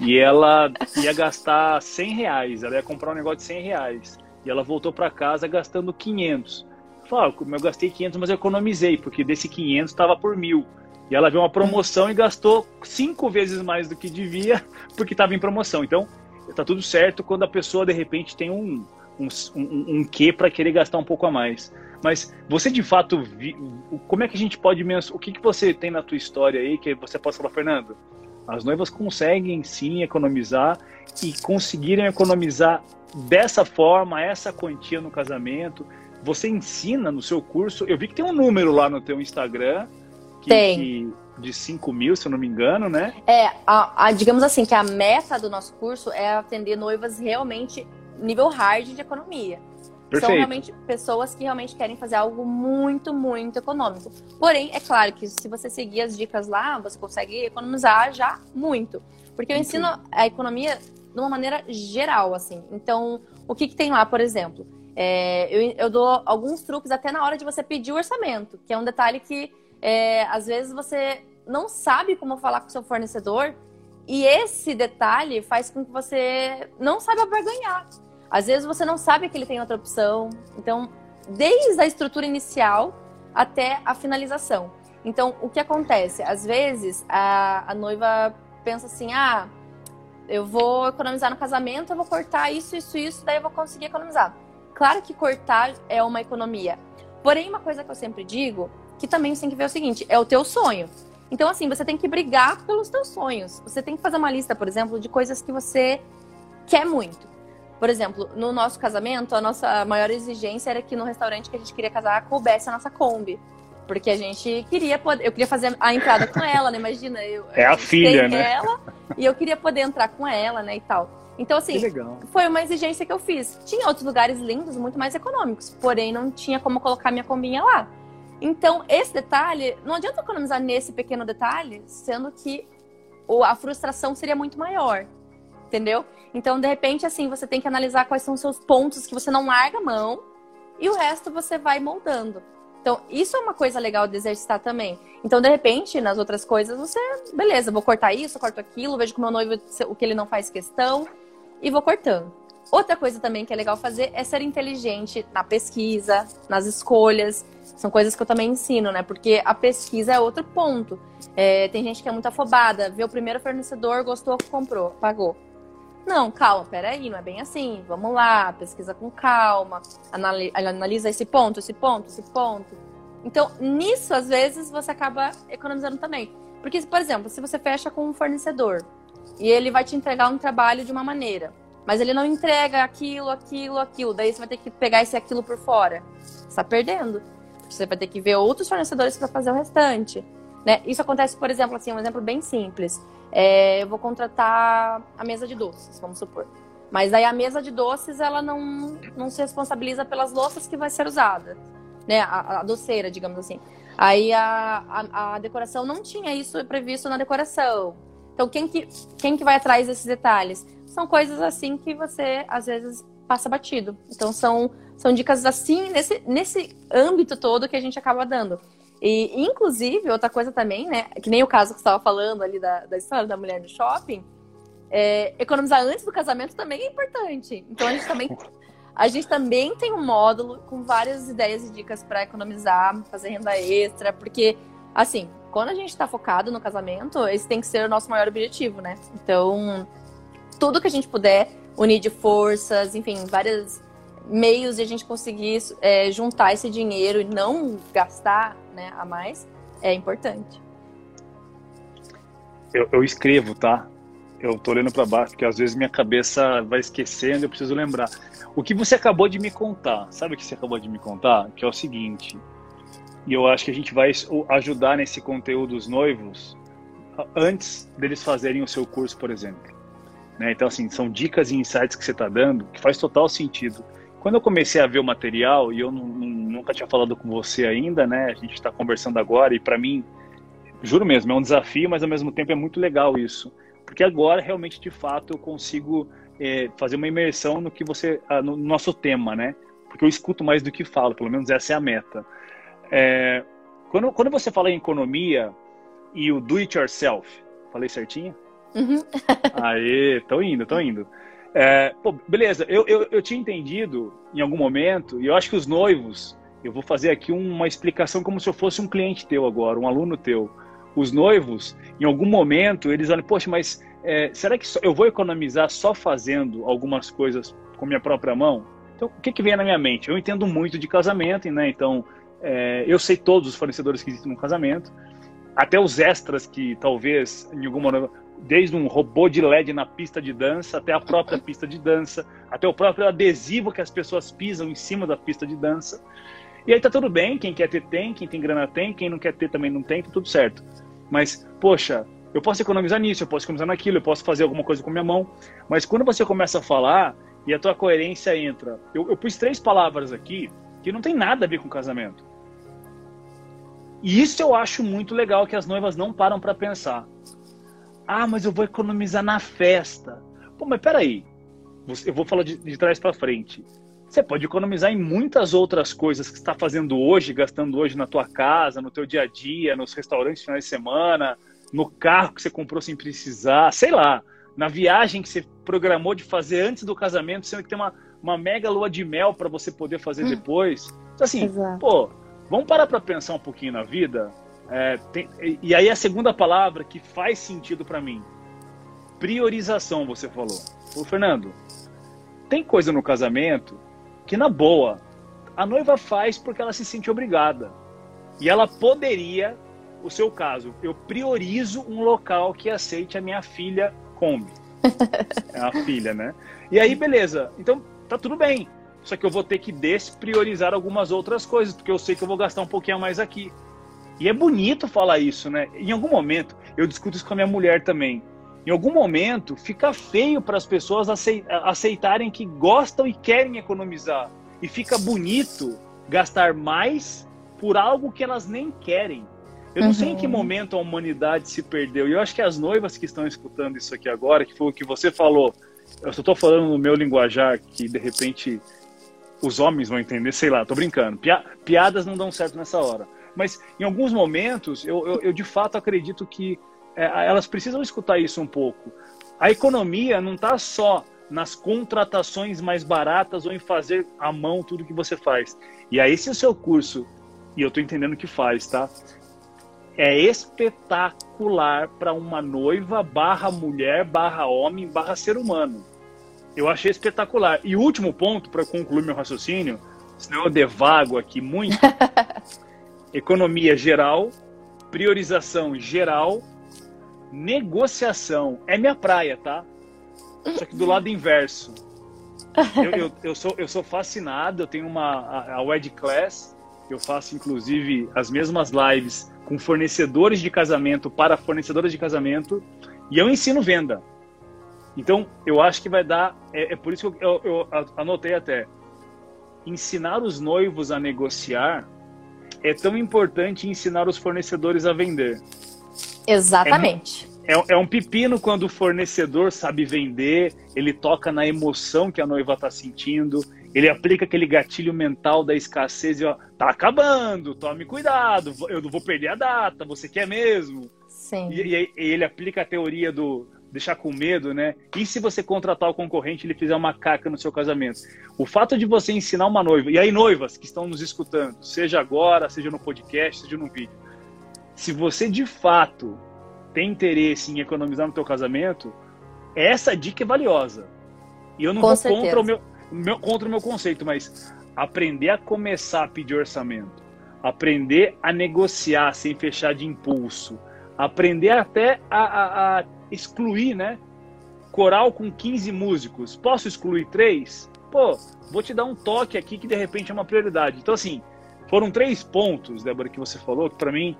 E ela ia gastar 100 reais, ela ia comprar um negócio de 100 reais. E ela voltou para casa gastando 500. Falou, ah, eu gastei 500, mas eu economizei, porque desse 500 estava por mil. E ela viu uma promoção e gastou cinco vezes mais do que devia porque estava em promoção. Então, está tudo certo quando a pessoa de repente tem um, um, um, um quê para querer gastar um pouco a mais. Mas você de fato, vi, como é que a gente pode? O que, que você tem na tua história aí que você possa falar, Fernando? As noivas conseguem sim economizar e conseguirem economizar dessa forma, essa quantia no casamento. Você ensina no seu curso. Eu vi que tem um número lá no teu Instagram que, Tem. Que, de 5 mil, se eu não me engano, né? É, a, a, digamos assim, que a meta do nosso curso é atender noivas realmente nível hard de economia. Perfeito. São realmente pessoas que realmente querem fazer algo muito, muito econômico. Porém, é claro que se você seguir as dicas lá, você consegue economizar já muito. Porque eu muito. ensino a economia de uma maneira geral, assim. Então, o que, que tem lá, por exemplo? É, eu, eu dou alguns truques até na hora de você pedir o orçamento, que é um detalhe que é, às vezes você não sabe como falar com o seu fornecedor e esse detalhe faz com que você não saiba barganhar. Às vezes você não sabe que ele tem outra opção. Então, desde a estrutura inicial até a finalização. Então, o que acontece? Às vezes a, a noiva pensa assim: ah, eu vou economizar no casamento, eu vou cortar isso, isso, isso, daí eu vou conseguir economizar. Claro que cortar é uma economia. Porém, uma coisa que eu sempre digo que também você tem que ver o seguinte: é o teu sonho. Então, assim, você tem que brigar pelos teus sonhos. Você tem que fazer uma lista, por exemplo, de coisas que você quer muito. Por exemplo, no nosso casamento, a nossa maior exigência era que no restaurante que a gente queria casar coubesse a nossa Kombi. Porque a gente queria poder. Eu queria fazer a entrada com ela, né? Imagina, eu. É a filha, né? Ela, e eu queria poder entrar com ela, né? E tal. Então, assim, foi uma exigência que eu fiz. Tinha outros lugares lindos, muito mais econômicos. Porém, não tinha como colocar minha combinha lá. Então, esse detalhe, não adianta economizar nesse pequeno detalhe, sendo que a frustração seria muito maior. Entendeu? Então, de repente, assim, você tem que analisar quais são os seus pontos que você não larga a mão e o resto você vai moldando. Então, isso é uma coisa legal de exercitar também. Então, de repente, nas outras coisas, você, beleza, vou cortar isso, corto aquilo, vejo com o meu noivo o que ele não faz questão e vou cortando. Outra coisa também que é legal fazer é ser inteligente na pesquisa, nas escolhas. São coisas que eu também ensino, né? Porque a pesquisa é outro ponto. É, tem gente que é muito afobada, vê o primeiro fornecedor, gostou, comprou, pagou. Não, calma, peraí, não é bem assim. Vamos lá, pesquisa com calma, analisa esse ponto, esse ponto, esse ponto. Então, nisso, às vezes, você acaba economizando também. Porque, por exemplo, se você fecha com um fornecedor e ele vai te entregar um trabalho de uma maneira, mas ele não entrega aquilo, aquilo, aquilo. Daí você vai ter que pegar esse aquilo por fora. Você está perdendo. Você vai ter que ver outros fornecedores para fazer o restante. Né? Isso acontece, por exemplo, assim, um exemplo bem simples. É, eu vou contratar a mesa de doces, vamos supor. Mas aí a mesa de doces, ela não, não se responsabiliza pelas louças que vai ser usada. Né? A, a doceira, digamos assim. Aí a, a, a decoração não tinha isso previsto na decoração. Então, quem que, quem que vai atrás desses detalhes? São coisas assim que você às vezes passa batido. Então são, são dicas assim nesse, nesse âmbito todo que a gente acaba dando. E, inclusive, outra coisa também, né? Que nem o caso que você estava falando ali da, da história da mulher no shopping. É, economizar antes do casamento também é importante. Então a gente também a gente também tem um módulo com várias ideias e dicas para economizar, fazer renda extra, porque assim, quando a gente está focado no casamento, esse tem que ser o nosso maior objetivo, né? Então, tudo que a gente puder unir de forças, enfim, vários meios de a gente conseguir é, juntar esse dinheiro e não gastar né, a mais, é importante. Eu, eu escrevo, tá? Eu tô olhando para baixo, porque às vezes minha cabeça vai esquecendo, eu preciso lembrar. O que você acabou de me contar, sabe o que você acabou de me contar? Que é o seguinte, e eu acho que a gente vai ajudar nesse conteúdo os noivos antes deles fazerem o seu curso, por exemplo. Né? Então, assim, são dicas e insights que você está dando que faz total sentido. Quando eu comecei a ver o material, e eu nunca tinha falado com você ainda, né? A gente está conversando agora, e para mim, juro mesmo, é um desafio, mas ao mesmo tempo é muito legal isso. Porque agora, realmente, de fato, eu consigo é, fazer uma imersão no que você. Ah, no nosso tema, né? Porque eu escuto mais do que falo, pelo menos essa é a meta. É, quando, quando você fala em economia e o do it yourself, falei certinho? Uhum. Aê, tô indo, tô indo. É, pô, beleza, eu, eu, eu tinha entendido em algum momento, e eu acho que os noivos, eu vou fazer aqui uma explicação como se eu fosse um cliente teu agora, um aluno teu. Os noivos, em algum momento, eles olham, poxa, mas é, será que eu vou economizar só fazendo algumas coisas com minha própria mão? Então, o que, que vem na minha mente? Eu entendo muito de casamento, né? Então, é, eu sei todos os fornecedores que existem no casamento, até os extras que talvez em alguma desde um robô de LED na pista de dança até a própria pista de dança, até o próprio adesivo que as pessoas pisam em cima da pista de dança. E aí tá tudo bem, quem quer ter tem, quem tem grana tem, quem não quer ter também não tem, tá tudo certo. Mas, poxa, eu posso economizar nisso, eu posso economizar naquilo, eu posso fazer alguma coisa com minha mão. Mas quando você começa a falar e a tua coerência entra, eu, eu pus três palavras aqui que não tem nada a ver com casamento. E isso eu acho muito legal que as noivas não param para pensar. Ah, mas eu vou economizar na festa. Pô, mas peraí. Eu vou falar de, de trás para frente. Você pode economizar em muitas outras coisas que você está fazendo hoje, gastando hoje na tua casa, no teu dia a dia, nos restaurantes finais de semana, no carro que você comprou sem precisar, sei lá, na viagem que você programou de fazer antes do casamento, sendo que tem uma, uma mega lua de mel para você poder fazer hum. depois. Então, assim, Exato. pô, vamos parar para pensar um pouquinho na vida é, tem, e aí a segunda palavra que faz sentido para mim, priorização, você falou. Ô, Fernando, tem coisa no casamento que na boa a noiva faz porque ela se sente obrigada. E ela poderia, o seu caso, eu priorizo um local que aceite a minha filha Kombi. É a filha, né? E aí, beleza. Então, tá tudo bem. Só que eu vou ter que despriorizar algumas outras coisas, porque eu sei que eu vou gastar um pouquinho a mais aqui. E é bonito falar isso, né? Em algum momento, eu discuto isso com a minha mulher também. Em algum momento, fica feio para as pessoas aceitarem que gostam e querem economizar. E fica bonito gastar mais por algo que elas nem querem. Eu não uhum. sei em que uhum. momento a humanidade se perdeu. E eu acho que as noivas que estão escutando isso aqui agora, que foi o que você falou, eu só estou falando no meu linguajar, que de repente os homens vão entender, sei lá, tô brincando. piadas não dão certo nessa hora. Mas em alguns momentos, eu, eu, eu de fato acredito que é, elas precisam escutar isso um pouco. A economia não está só nas contratações mais baratas ou em fazer à mão tudo que você faz. E aí, se o seu curso, e eu estou entendendo que faz, tá? É espetacular para uma noiva barra mulher, barra homem, barra ser humano. Eu achei espetacular. E último ponto, para concluir meu raciocínio, senão eu devago aqui muito, economia geral, priorização geral, negociação. É minha praia, tá? Só que do lado inverso. Eu, eu, eu sou, eu sou fascinado, eu tenho uma a, a Wed Class, eu faço inclusive as mesmas lives com fornecedores de casamento para fornecedoras de casamento e eu ensino venda. Então, eu acho que vai dar. É, é por isso que eu, eu, eu anotei até. Ensinar os noivos a negociar é tão importante ensinar os fornecedores a vender. Exatamente. É, é, é, um pepino quando o fornecedor sabe vender, ele toca na emoção que a noiva está sentindo, ele aplica aquele gatilho mental da escassez e ó, tá acabando, tome cuidado, eu não vou perder a data, você quer mesmo? Sim. E, e, e ele aplica a teoria do deixar com medo, né? E se você contratar o concorrente ele fizer uma caca no seu casamento? O fato de você ensinar uma noiva, e aí noivas que estão nos escutando, seja agora, seja no podcast, seja no vídeo, se você de fato tem interesse em economizar no teu casamento, essa dica é valiosa. E eu não Com vou certeza. contra o meu, meu- contra o meu conceito, mas aprender a começar a pedir orçamento, aprender a negociar sem fechar de impulso, aprender até a, a- a excluir, né? Coral com 15 músicos, posso excluir três? Pô, vou te dar um toque aqui que de repente é uma prioridade. Então, assim, foram três pontos, Débora, que você falou, que para mim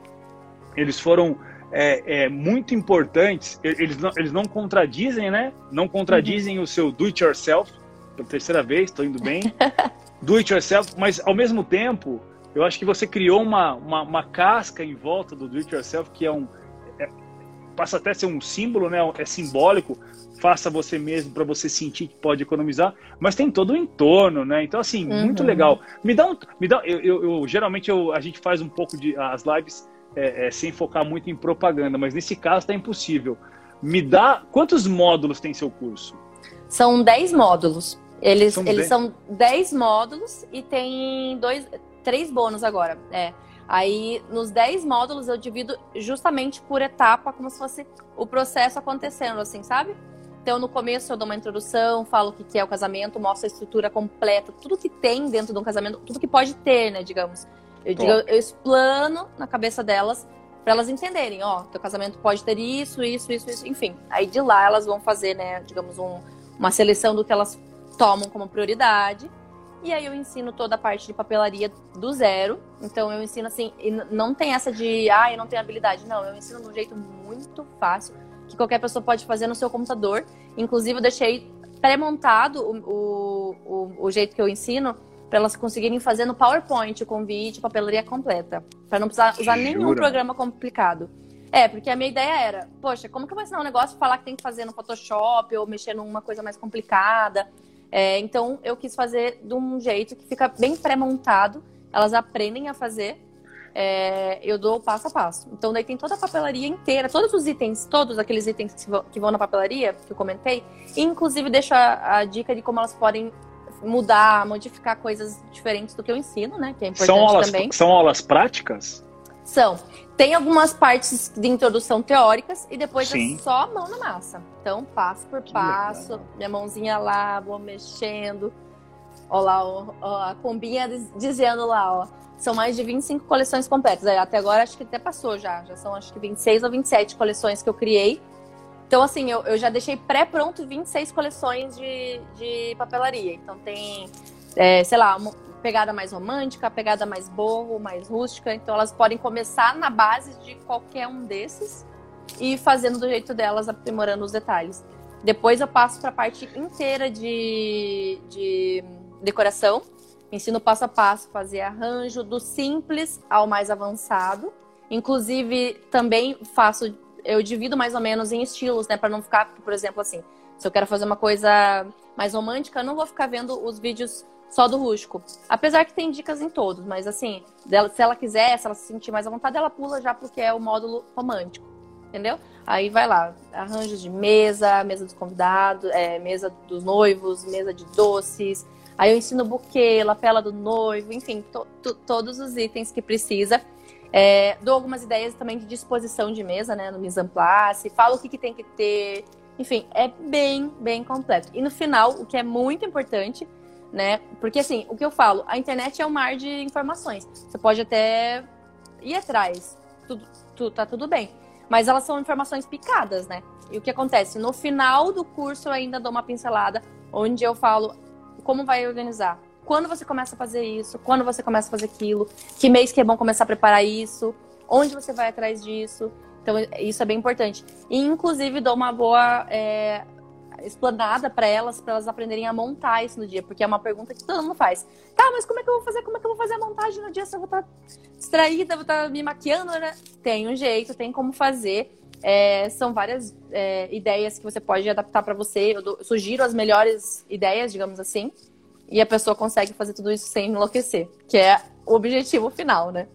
eles foram é, é, muito importantes. Eles não, eles não contradizem, né? Não contradizem o seu do it yourself. Pela terceira vez, estou indo bem. do it yourself, mas ao mesmo tempo, eu acho que você criou uma, uma, uma casca em volta do do it yourself que é um. Passa até a ser um símbolo, né? É simbólico. Faça você mesmo para você sentir que pode economizar, mas tem todo o entorno, né? Então, assim, muito Uhum. legal. Me dá um. Me dá, eu, eu- eu- geralmente eu, a gente faz um pouco de. As lives é, é, sem focar muito em propaganda, mas nesse caso está impossível. Me dá. Quantos módulos tem seu curso? São 10 módulos. Eles, São eles dez. são 10 módulos e tem dois, três bônus agora. É. Aí, nos 10 módulos, eu divido justamente por etapa, como se fosse o processo acontecendo, assim, sabe? Então, no começo, eu dou uma introdução, falo o que é o casamento, mostro a estrutura completa, tudo que tem dentro de um casamento, tudo que pode ter, né, digamos. Eu, digo, eu explano na cabeça delas para elas entenderem, ó, teu casamento pode ter isso, isso, isso, isso, enfim. Aí de lá elas vão fazer, né, digamos, um, uma seleção do que elas tomam como prioridade. E aí eu ensino toda a parte de papelaria do zero. Então eu ensino assim, e não tem essa de, ah, eu não tenho habilidade. Não, eu ensino de um jeito muito fácil, que qualquer pessoa pode fazer no seu computador. Inclusive eu deixei pré-montado o, o, o, jeito que eu ensino para elas conseguirem fazer no PowerPoint o convite, papelaria completa, para não precisar usar nenhum Jura? programa complicado. É, porque a minha ideia era, poxa, como que eu vou ensinar um negócio e falar que tem que fazer no Photoshop ou mexer numa coisa mais complicada? É, então eu quis fazer de um jeito que fica bem pré-montado, elas aprendem a fazer. é, eu dou o passo a passo. Então daí tem toda a papelaria inteira, todos os itens, todos aqueles itens que vão, que vão na papelaria, que eu comentei, inclusive deixo a, a dica de como elas podem mudar, modificar coisas diferentes do que eu ensino, né? Que é importante São aulas, também. são aulas práticas? São. Tem algumas partes de introdução teóricas e depois Sim. é só mão na massa. Então, passo por Que passo, legal. minha mãozinha lá, vou mexendo. Ó lá, ó, ó, a combinha diz- dizendo lá, ó. São mais de 25 coleções completas. Aí, Até agora acho que até passou já. Já são acho que 26 ou 27 coleções que eu criei. Então, assim, eu, eu já deixei pré-pronto 26 coleções de, de papelaria. Então tem, é, sei lá, pegada mais romântica, pegada mais boho, mais rústica. Então elas podem começar na base de qualquer um desses e fazendo do jeito delas, aprimorando os detalhes. Depois eu passo para a parte inteira de, de decoração. Ensino passo a passo, fazer arranjo do simples ao mais avançado. Inclusive, também faço, eu divido mais ou menos em estilos, né? Para não ficar, por exemplo, assim, se eu quero fazer uma coisa mais romântica, eu não vou ficar vendo os vídeos só do rústico. Apesar que tem dicas em todos, mas assim, dela- se ela quiser, se ela se sentir mais à vontade, ela pula já porque é o módulo romântico. Entendeu? Aí vai lá, arranjos de mesa, mesa dos convidados, é, mesa dos noivos, mesa de doces. Aí eu ensino buquê, lapela do noivo, enfim, to- to- todos os itens que precisa. É, dou algumas ideias também de disposição de mesa, né, no mise en place, falo o que, que tem que ter. Enfim, é bem, bem completo. E no final, o que é muito importante, né, porque assim, o que eu falo, a internet é um mar de informações. Você pode até ir atrás, tudo, tu- tá tudo bem. Mas elas são informações picadas, né? E o que acontece? No final do curso eu ainda dou uma pincelada, onde eu falo como vai organizar. Quando você começa a fazer isso, quando você começa a fazer aquilo, que mês que é bom começar a preparar isso, onde você vai atrás disso. Então, isso é bem importante. E, inclusive, dou uma boa é, explanada para elas, para elas aprenderem a montar isso no dia, porque é uma pergunta que todo mundo faz. Tá, mas como é que eu vou fazer? Como é que eu vou fazer a montagem no dia se eu vou estar distraída, vou estar me maquiando, né? Tem um jeito, tem como fazer. É, são várias é, ideias que você pode adaptar para você. Eu, dou- eu sugiro as melhores ideias, digamos assim, e a pessoa consegue fazer tudo isso sem enlouquecer, que é o objetivo final, né?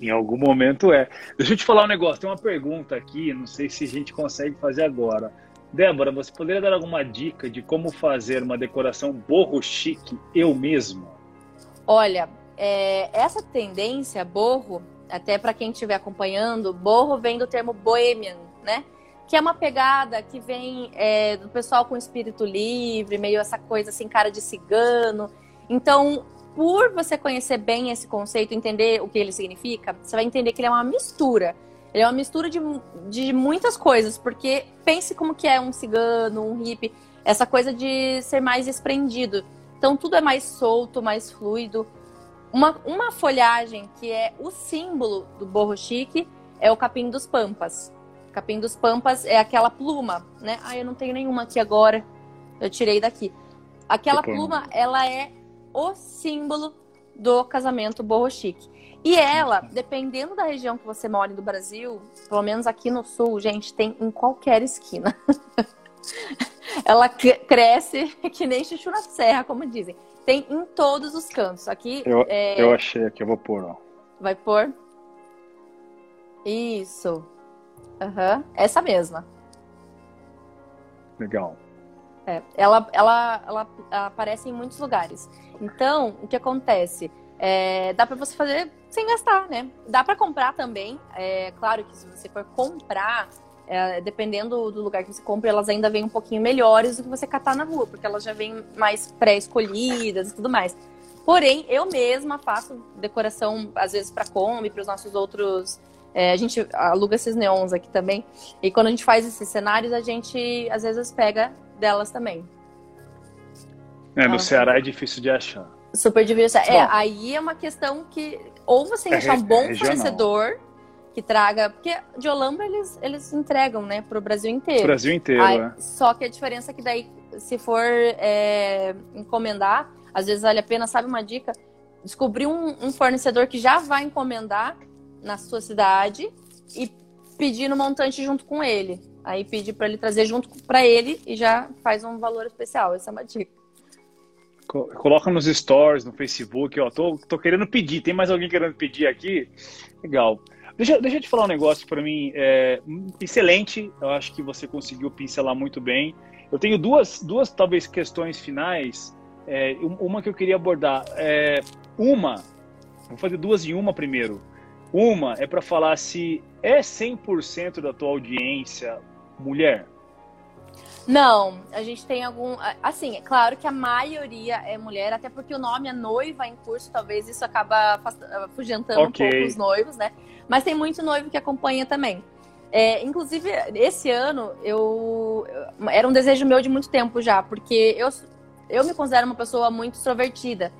Em algum momento é. Deixa eu te falar um negócio, tem uma pergunta aqui, não sei se a gente consegue fazer agora. Débora, você poderia dar alguma dica de como fazer uma decoração borro chique eu mesmo? Olha, é, essa tendência borro, até para quem estiver acompanhando, borro vem do termo bohemian, né? Que é uma pegada que vem é, do pessoal com espírito livre, meio essa coisa assim, cara de cigano. Então, por você conhecer bem esse conceito, entender o que ele significa, você vai entender que ele é uma mistura. Ele é uma mistura de, de muitas coisas, porque pense como que é um cigano, um hippie, essa coisa de ser mais desprendido. Então tudo é mais solto, mais fluido. Uma, uma folhagem que é o símbolo do borro chique é o capim dos pampas. O capim dos pampas é aquela pluma, né? Ah, eu não tenho nenhuma aqui agora. Eu tirei daqui. Aquela pluma, ela é o símbolo do casamento borro chique. E ela, dependendo da região que você mora do Brasil, pelo menos aqui no sul, gente, tem em qualquer esquina. ela cresce que nem chuchu na serra, como dizem. Tem em todos os cantos. Aqui. Eu, é... eu achei aqui, eu vou pôr, ó. Vai pôr? Isso. Uhum. Essa mesma. Legal. É, ela, ela, ela, ela, aparece em muitos lugares. Então, o que acontece? É, dá para você fazer sem gastar, né? Dá para comprar também. É claro que se você for comprar, é, dependendo do lugar que você compra, elas ainda vêm um pouquinho melhores do que você catar na rua, porque elas já vêm mais pré-escolhidas e tudo mais. Porém, eu mesma faço decoração, às vezes, para Kombi, para os nossos outros. É, a gente aluga esses neons aqui também. E quando a gente faz esses cenários, a gente às vezes pega delas também. É, no Ceará é difícil de achar. Super difícil. É, aí é uma questão que ou você é achar um bom regional. fornecedor que traga. Porque de Olambra eles, eles entregam, né, pro Brasil inteiro. Brasil inteiro, aí, é. Só que a diferença é que daí, se for é, encomendar, às vezes vale a pena, sabe uma dica? Descobrir um, um fornecedor que já vai encomendar na sua cidade e pedir no montante junto com ele. Aí pede para ele trazer junto para ele e já faz um valor especial. Essa é uma dica. Coloca nos stories, no Facebook, ó. Tô, tô querendo pedir. Tem mais alguém querendo pedir aqui? Legal. Deixa, deixa eu te falar um negócio para mim. É, excelente. Eu acho que você conseguiu pincelar muito bem. Eu tenho duas, duas talvez, questões finais. É, uma que eu queria abordar. É, uma, vou fazer duas em uma primeiro. Uma é para falar se é 100% da tua audiência mulher? Não, a gente tem algum. Assim, é claro que a maioria é mulher, até porque o nome é noiva em curso, talvez isso acaba afugentando okay. um pouco os noivos, né? Mas tem muito noivo que acompanha também. É, inclusive, esse ano, eu. Era um desejo meu de muito tempo já, porque eu, eu me considero uma pessoa muito extrovertida.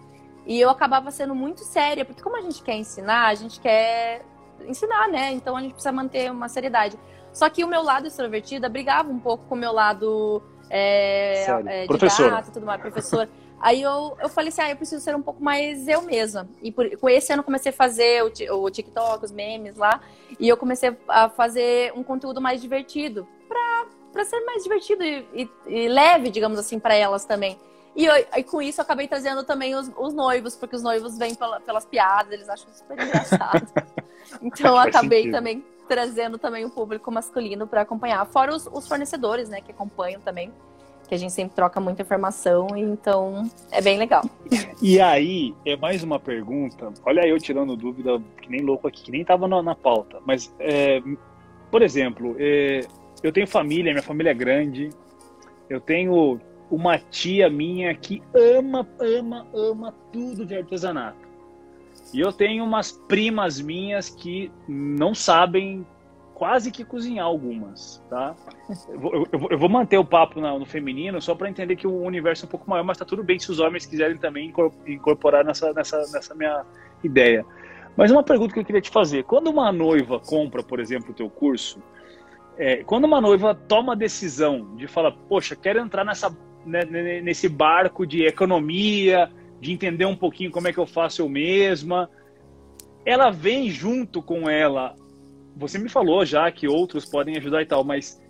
E eu acabava sendo muito séria, porque como a gente quer ensinar, a gente quer ensinar, né? Então a gente precisa manter uma seriedade. Só que o meu lado extrovertida brigava um pouco com o meu lado é, é, professora. tudo mais, professor. Aí eu, eu falei assim, ah, eu preciso ser um pouco mais eu mesma. E por, com esse ano comecei a fazer o, o TikTok, os memes lá. E eu comecei a fazer um conteúdo mais divertido. Pra, pra ser mais divertido e, e, e leve, digamos assim, para elas também. E, eu, e, com isso eu acabei trazendo também os, os noivos, porque os noivos vêm pela, pelas piadas, eles acham super engraçado. então eu acabei sentido. também trazendo também o público masculino para acompanhar, fora os, os, fornecedores, né, que acompanham também, que a gente sempre troca muita informação, então é bem legal. E aí, é mais uma pergunta, olha eu tirando dúvida, que nem louco aqui, que nem tava na, na pauta, mas, é, por exemplo, é, eu tenho família, minha família é grande, eu tenho uma tia minha que ama, ama, ama tudo de artesanato. E eu tenho umas primas minhas que não sabem quase que cozinhar algumas, tá? Eu vou, eu, eu vou manter o papo no, no feminino só para entender que o universo é um pouco maior, mas tá tudo bem se os homens quiserem também incorporar nessa, nessa, nessa minha ideia. Mas uma pergunta que eu queria te fazer: quando uma noiva compra, por exemplo, o teu curso, é, quando uma noiva toma a decisão de falar, poxa, quero entrar nessa, né, nesse barco de economia, de entender um pouquinho como é que eu faço eu mesma. Ela vem junto com ela. Você me falou já que outros podem ajudar e tal, mas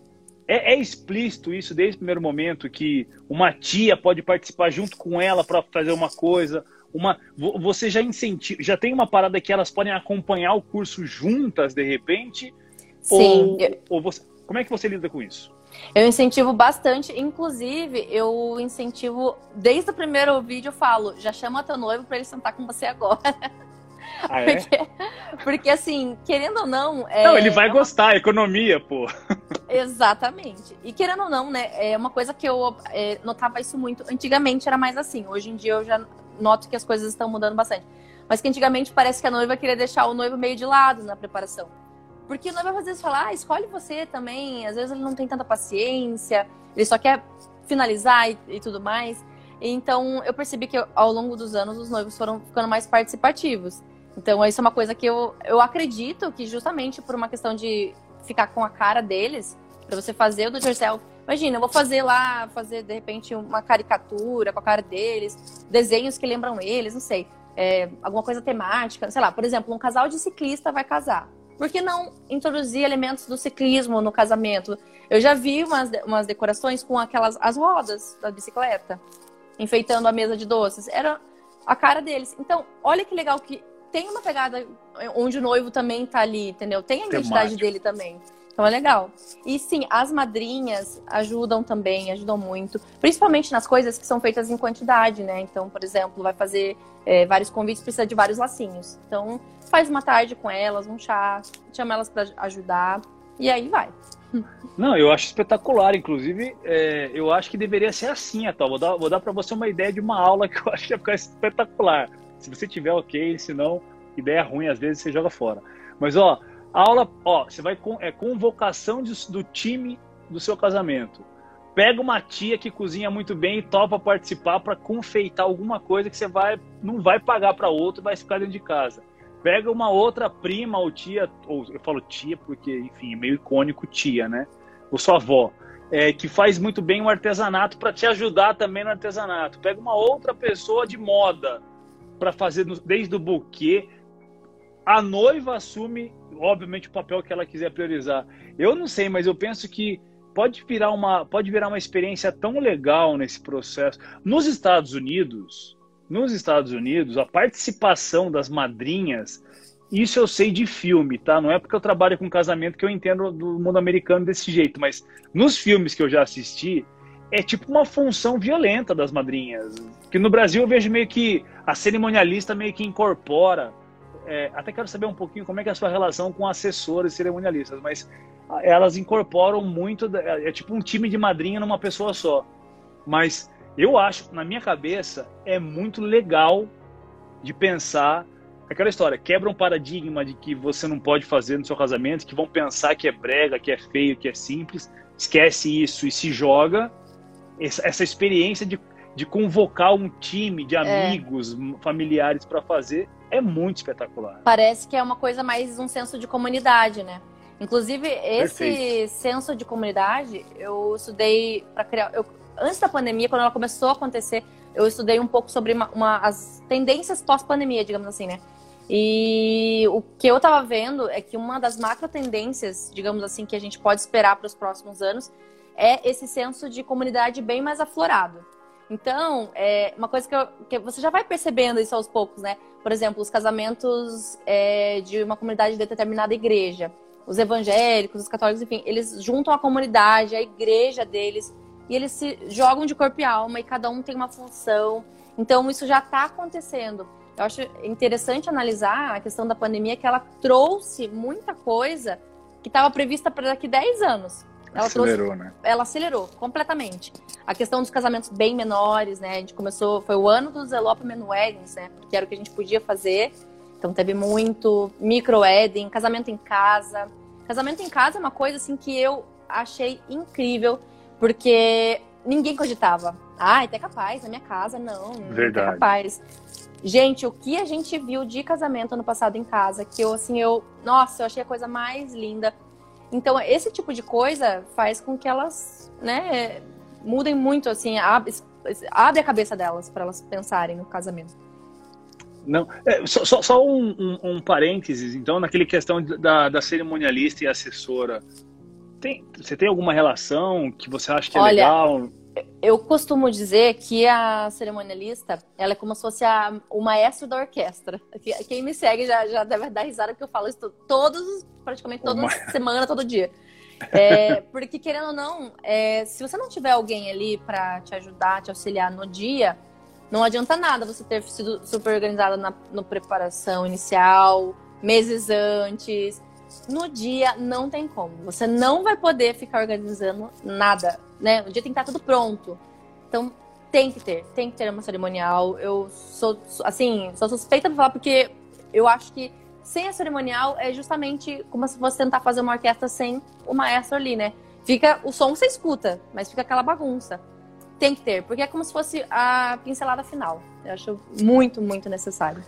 é, é explícito isso desde o primeiro momento que uma tia pode participar junto com ela para fazer uma coisa, uma você já incentiva, já tem uma parada que elas podem acompanhar o curso juntas de repente? Sim. Ou, ou você, como é que você lida com isso? Eu incentivo bastante, inclusive eu incentivo desde o primeiro vídeo eu falo, já chama teu noivo para ele sentar com você agora. Ah, é? porque, porque, assim, querendo ou não. É, não, ele vai é gostar, economia, pô. Exatamente. E querendo ou não, né? É uma coisa que eu é, notava isso muito. Antigamente era mais assim. Hoje em dia eu já noto que as coisas estão mudando bastante. Mas que antigamente parece que a noiva queria deixar o noivo meio de lado na preparação. Porque o noivo às vezes fala, ah, escolhe você também. Às vezes ele não tem tanta paciência, ele só quer finalizar e, e tudo mais. Então eu percebi que ao longo dos anos os noivos foram ficando mais participativos. Então, isso é uma coisa que eu, eu acredito que justamente por uma questão de ficar com a cara deles, para você fazer o do yourself. Imagina, eu vou fazer lá, fazer de repente uma caricatura com a cara deles, desenhos que lembram eles, não sei, é, alguma coisa temática, sei lá, por exemplo, um casal de ciclista vai casar. Por que não introduzir elementos do ciclismo no casamento? Eu já vi umas, umas decorações com aquelas as rodas da bicicleta, enfeitando a mesa de doces. Era a cara deles. Então, olha que legal que tem uma pegada onde o noivo também tá ali, entendeu? Tem a identidade dele também. Então é legal. E sim, as madrinhas ajudam também, ajudam muito. Principalmente nas coisas que são feitas em quantidade, né? Então, por exemplo, vai fazer é, vários convites, precisa de vários lacinhos. Então, faz uma tarde com elas, um chá, chama elas para ajudar. E aí vai. Não, eu acho espetacular. Inclusive, é, eu acho que deveria ser assim, Atal. Vou dar, vou dar para você uma ideia de uma aula que eu acho que ia ficar espetacular. Se você tiver ok, se não, ideia ruim, às vezes você joga fora. Mas ó, a aula, ó, você vai com é convocação de, do time do seu casamento. Pega uma tia que cozinha muito bem e topa participar para confeitar alguma coisa que você vai não vai pagar para outro, vai ficar dentro de casa. Pega uma outra prima ou tia, ou eu falo tia porque, enfim, é meio icônico tia, né? Ou sua avó. É, que faz muito bem o artesanato para te ajudar também no artesanato. Pega uma outra pessoa de moda para fazer desde o buquê. A noiva assume, obviamente, o papel que ela quiser priorizar. Eu não sei, mas eu penso que pode virar uma, pode virar uma experiência tão legal nesse processo. Nos Estados Unidos, nos Estados Unidos, a participação das madrinhas, isso eu sei de filme, tá? Não é porque eu trabalho com casamento que eu entendo do mundo americano desse jeito, mas nos filmes que eu já assisti, é tipo uma função violenta das madrinhas. Que no Brasil eu vejo meio que a cerimonialista meio que incorpora. É, até quero saber um pouquinho como é, é a sua relação com assessores cerimonialistas, mas elas incorporam muito, é, tipo um time de madrinha numa pessoa só. Mas eu acho, na minha cabeça, é muito legal de pensar aquela história, quebra um paradigma de que você não pode fazer no seu casamento, que vão pensar que é brega, que é feio, que é simples, esquece isso e se joga essa experiência de, de convocar um time de é. amigos, é. familiares para fazer é muito espetacular. Parece que é uma coisa mais um senso de comunidade, né? Inclusive, esse Perfeito. senso de comunidade, eu estudei para criar. Eu, antes da pandemia, quando ela começou a acontecer, eu estudei um pouco sobre uma, uma, as tendências pós-pandemia, digamos assim, né? E o que eu estava vendo é que uma das macro tendências, digamos assim, que a gente pode esperar para os próximos anos é esse senso de comunidade bem mais aflorado. Então, é uma coisa que, eu, que, você já vai percebendo isso aos poucos, né? Por exemplo, os casamentos é, de uma comunidade de determinada igreja. Os evangélicos, os católicos, enfim, eles juntam a comunidade, a igreja deles, e eles se jogam de corpo e alma, e cada um tem uma função. Então, isso já está acontecendo. Eu acho interessante analisar a questão da pandemia, que ela trouxe muita coisa que estava prevista para daqui 10 anos. Ela acelerou, trouxe, né? Ela acelerou completamente. A questão dos casamentos bem menores, né? A gente começou, foi o ano dos elopement weddings, né? Que era o que a gente podia fazer. Então teve muito micro wedding, casamento em casa. Casamento em casa é uma coisa assim que eu achei incrível, porque ninguém cogitava. Ah, até capaz, na minha casa, não. Verdade. Até capaz. Gente, o que a gente viu de casamento ano passado em casa, que eu, assim, eu. Nossa, eu achei a coisa mais linda. Então, esse tipo de coisa faz com que elas, né, mudem muito, assim, abre, abre a cabeça delas para elas pensarem no casamento. Não, é, só, só, só um, um, um, parênteses, então, naquele questão da, da cerimonialista e assessora. Tem, você tem alguma relação que você acha que é Olha, legal? eu costumo dizer que a cerimonialista, ela é como se fosse a, o maestro da orquestra. Quem me segue já, já deve dar risada porque eu falo isso todos, praticamente toda semana, todo dia. É, porque, querendo ou não, é, se você não tiver alguém ali para te ajudar, te auxiliar no dia, não adianta nada você ter sido super organizada na no preparação inicial, meses antes. No dia não tem como. Você não vai poder ficar organizando nada, né? O dia tem que estar tudo pronto. Então tem que ter, tem que ter uma cerimonial. Eu sou assim, sou suspeita de falar porque eu acho que sem a cerimonial é justamente como se você tentar fazer uma orquestra sem o maestro ali, né? Fica o som você escuta, mas fica aquela bagunça. Tem que ter, porque é como se fosse a pincelada final. Eu acho muito, muito necessário.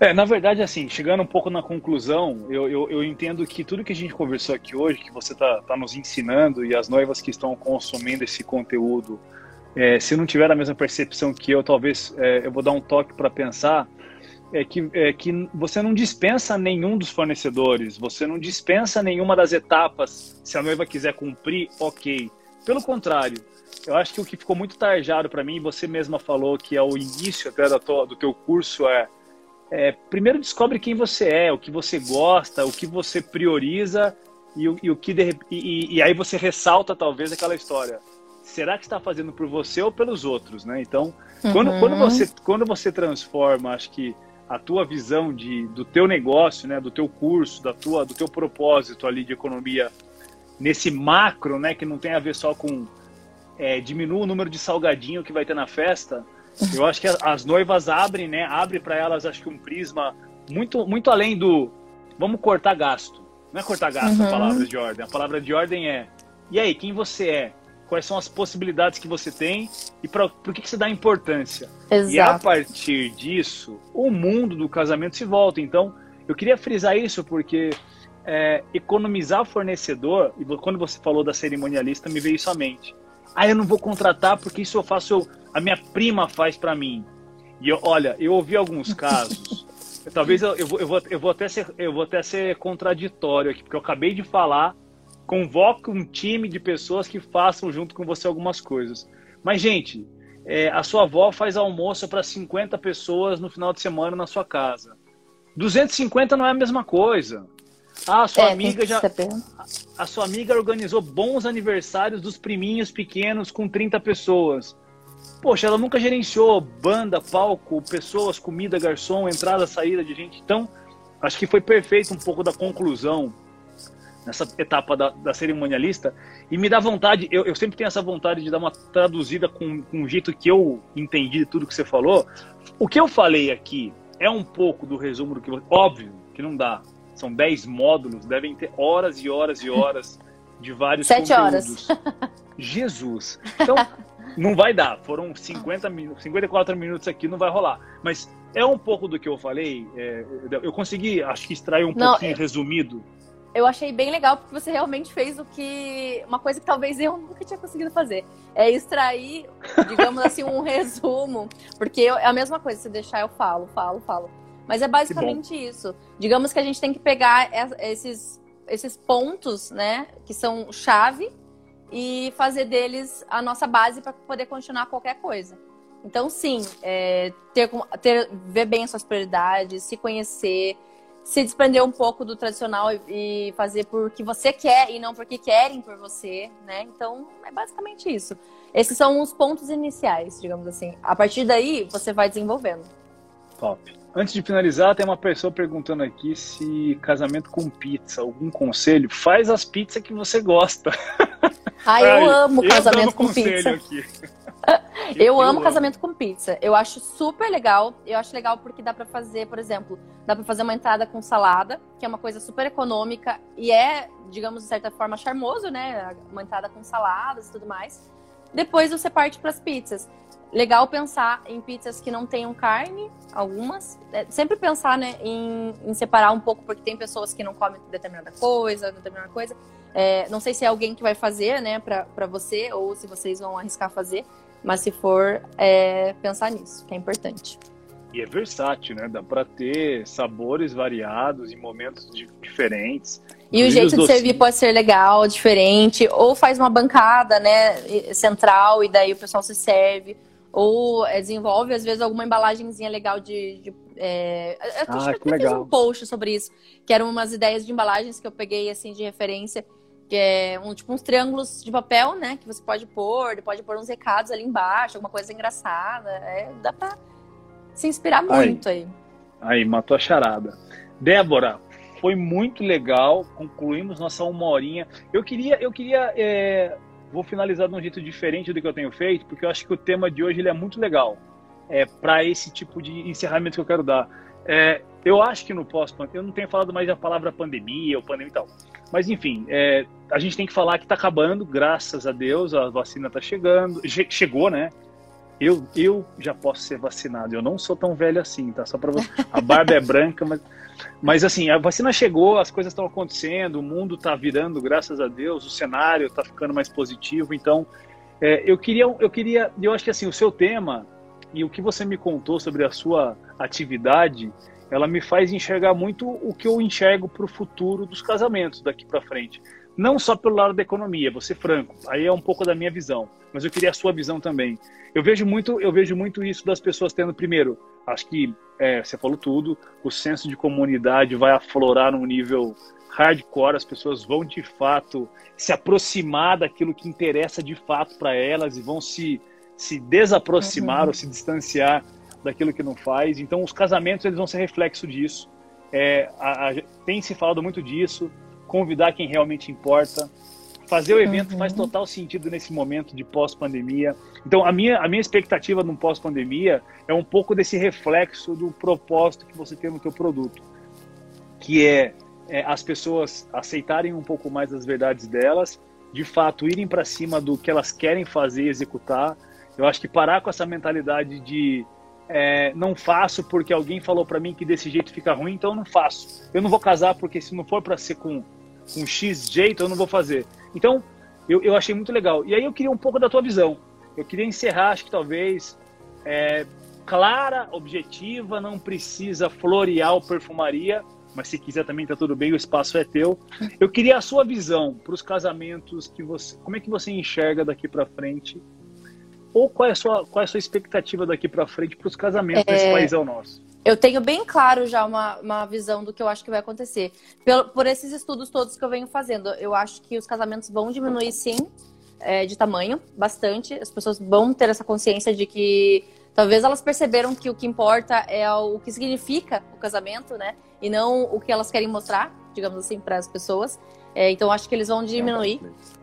É, na verdade, assim, chegando um pouco na conclusão, eu, eu, eu entendo que tudo que a gente conversou aqui hoje, que você está tá nos ensinando e as noivas que estão consumindo esse conteúdo, é, se não tiver a mesma percepção que eu, talvez é, eu vou dar um toque para pensar é que, é que você não dispensa nenhum dos fornecedores, você não dispensa nenhuma das etapas. Se a noiva quiser cumprir, ok. Pelo contrário, eu acho que o que ficou muito tarjado para mim, você mesma falou que é o início até do, do teu curso, é, é, primeiro descobre quem você é, o que você gosta, o que você prioriza e, e o que de, e, e, aí você ressalta talvez aquela história. Será que está fazendo por você ou pelos outros, né? Então, uhum. quando, quando você quando você transforma, acho que a tua visão de, do teu negócio, né, do teu curso, da tua, do teu propósito ali de economia nesse macro, né, que não tem a ver só com é, diminuir o número de salgadinho que vai ter na festa. Eu acho que as noivas abrem, né, abre para elas, acho que um prisma muito, muito além do vamos cortar gasto. Não é cortar gasto uhum. a palavra de ordem. A palavra de ordem é e aí, quem você é? quais são as possibilidades que você tem e para por que, que você dá importância. Exato. E a partir disso, o mundo do casamento se volta. Então, eu queria frisar isso porque é, economizar fornecedor, e quando você falou da cerimonialista, me veio isso à mente. Ah, eu não vou contratar porque isso eu faço, eu, a minha prima faz para mim. E eu, olha, eu ouvi alguns casos. talvez eu, eu, vou, eu, vou, eu, vou até ser, eu vou até ser contraditório aqui, porque eu acabei de falar convoque um time de pessoas que façam junto com você algumas coisas. Mas, gente, é, a sua avó faz almoço para 50 pessoas no final de semana na sua casa. 250 não é a mesma coisa. Ah, a sua é, amiga já. A, a sua amiga organizou bons aniversários dos priminhos pequenos com 30 pessoas. Poxa, ela nunca gerenciou banda, palco, pessoas, comida, garçom, entrada, saída de gente. Então, acho que foi perfeito um pouco da conclusão nessa etapa da, da cerimonialista e me dá vontade, eu, eu, sempre tenho essa vontade de dar uma traduzida com, com um jeito que eu entendi tudo que você falou. O que eu falei aqui é um pouco do resumo do que óbvio que não dá. São 10 módulos, devem ter horas e horas e horas de vários Sete conteúdos. horas. Jesus. Então, não vai dar. Foram 50 minutos, 54 minutos aqui, não vai rolar. Mas é um pouco do que eu falei. É, eu consegui, acho que extrair um não, pouquinho é... resumido eu achei bem legal porque você realmente fez o que. Uma coisa que talvez eu nunca tinha conseguido fazer. É extrair, digamos assim, um resumo. Porque é a mesma coisa, se deixar eu falo, falo, falo. Mas é basicamente isso. Digamos que a gente tem que pegar esses, esses pontos, né, que são chave, e fazer deles a nossa base para poder continuar qualquer coisa. Então, sim, é, ter, ter, ver bem as suas prioridades, se conhecer, se desprender um pouco do tradicional e fazer porque você quer e não porque querem por você, né? Então, é basicamente isso. Esses são os pontos iniciais, digamos assim. A partir daí, você vai desenvolvendo. Top. Antes de finalizar, tem uma pessoa perguntando aqui se casamento com pizza, algum conselho? Faz as pizzas que você gosta. Ah, eu amo casamento com pizza. Aqui. eu, eu amo casamento com pizza. Eu acho super legal. Eu acho legal porque dá para fazer, por exemplo, dá para fazer uma entrada com salada, que é uma coisa super econômica e é, digamos, de certa forma charmoso, né? Uma entrada com saladas e tudo mais. Depois você parte para as pizzas. Legal pensar em pizzas que não tenham carne, algumas. É, sempre pensar né, em, em, separar um pouco, porque tem pessoas que não comem determinada coisa, determinada coisa. É, não sei se é alguém que vai fazer, né, para você, ou se vocês vão arriscar fazer. Mas se for, é, pensar nisso, que é importante. E é versátil, né? Dá para ter sabores variados em momentos diferentes. E o jeito de servir pode ser legal, diferente, ou faz uma bancada, né, central e daí o pessoal se serve, ou é, desenvolve às vezes alguma embalagenzinha legal de, de é... eu ah, acho que, que fiz um post sobre isso, que eram umas ideias de embalagens que eu peguei assim de referência, que é um, tipo uns triângulos de papel, né, que você pode pôr, pode pôr uns recados ali embaixo, alguma coisa engraçada, é, dá para se inspirar muito aí. Aí, matou a charada. Débora, foi muito legal. Concluímos nossa uma horinha. Eu queria, eu queria, é... vou finalizar de um jeito diferente do que eu tenho feito, porque eu acho que o tema de hoje ele é muito legal. É para esse tipo de encerramento que eu quero dar. É, eu acho que no pós eu não tenho falado mais da palavra pandemia ou pandemia e tal, mas enfim, é, a gente tem que falar que está acabando, graças a Deus, a vacina está chegando, chegou, né? Eu, eu já posso ser vacinado. Eu não sou tão velho assim, tá? Só para você. A barba é branca, mas, mas assim, a vacina chegou, as coisas estão acontecendo, o mundo está virando, graças a Deus, o cenário está ficando mais positivo. Então, é, eu queria, eu queria, eu acho que assim, o seu tema e o que você me contou sobre a sua atividade, ela me faz enxergar muito o que eu enxergo para o futuro dos casamentos daqui para frente. Não só pelo lado da economia, vou ser franco, aí é um pouco da minha visão, mas eu queria a sua visão também. Eu vejo muito, eu vejo muito isso das pessoas tendo primeiro, acho que é, você falou tudo, o senso de comunidade vai aflorar num nível hardcore, as pessoas vão de fato se aproximar daquilo que interessa de fato para elas e vão se se desaproximar uhum. ou se distanciar daquilo que não faz. Então, os casamentos eles vão ser reflexo disso. É, a, a, tem se falado muito disso. Convidar quem realmente importa. Fazer o evento uhum. faz total sentido nesse momento de pós-pandemia. Então, a minha, a minha expectativa no pós-pandemia é um pouco desse reflexo do propósito que você tem no teu produto, que é, é as pessoas aceitarem um pouco mais as verdades delas, de fato irem para cima do que elas querem fazer e executar. Eu acho que parar com essa mentalidade de é, não faço porque alguém falou para mim que desse jeito fica ruim, então eu não faço. Eu não vou casar porque se não for para ser com um X jeito, eu não vou fazer. Então, eu, eu achei muito legal. E aí eu queria um pouco da tua visão. Eu queria encerrar, acho que talvez, é, clara, objetiva, não precisa florear o perfumaria, mas se quiser também tá tudo bem, o espaço é teu. Eu queria a sua visão para os casamentos que você, como é que você enxerga daqui para frente? Ou qual é a sua, qual é a sua expectativa daqui para frente para os casamentos é... nesse país ao nosso? Eu tenho bem claro já uma, uma visão do que eu acho que vai acontecer. Pelo, por esses estudos todos que eu venho fazendo, eu acho que os casamentos vão diminuir sim é, de tamanho, bastante. As pessoas vão ter essa consciência de que talvez elas perceberam que o que importa é o que significa o casamento, né? E não o que elas querem mostrar, digamos assim, para as pessoas. É, então acho que eles vão diminuir.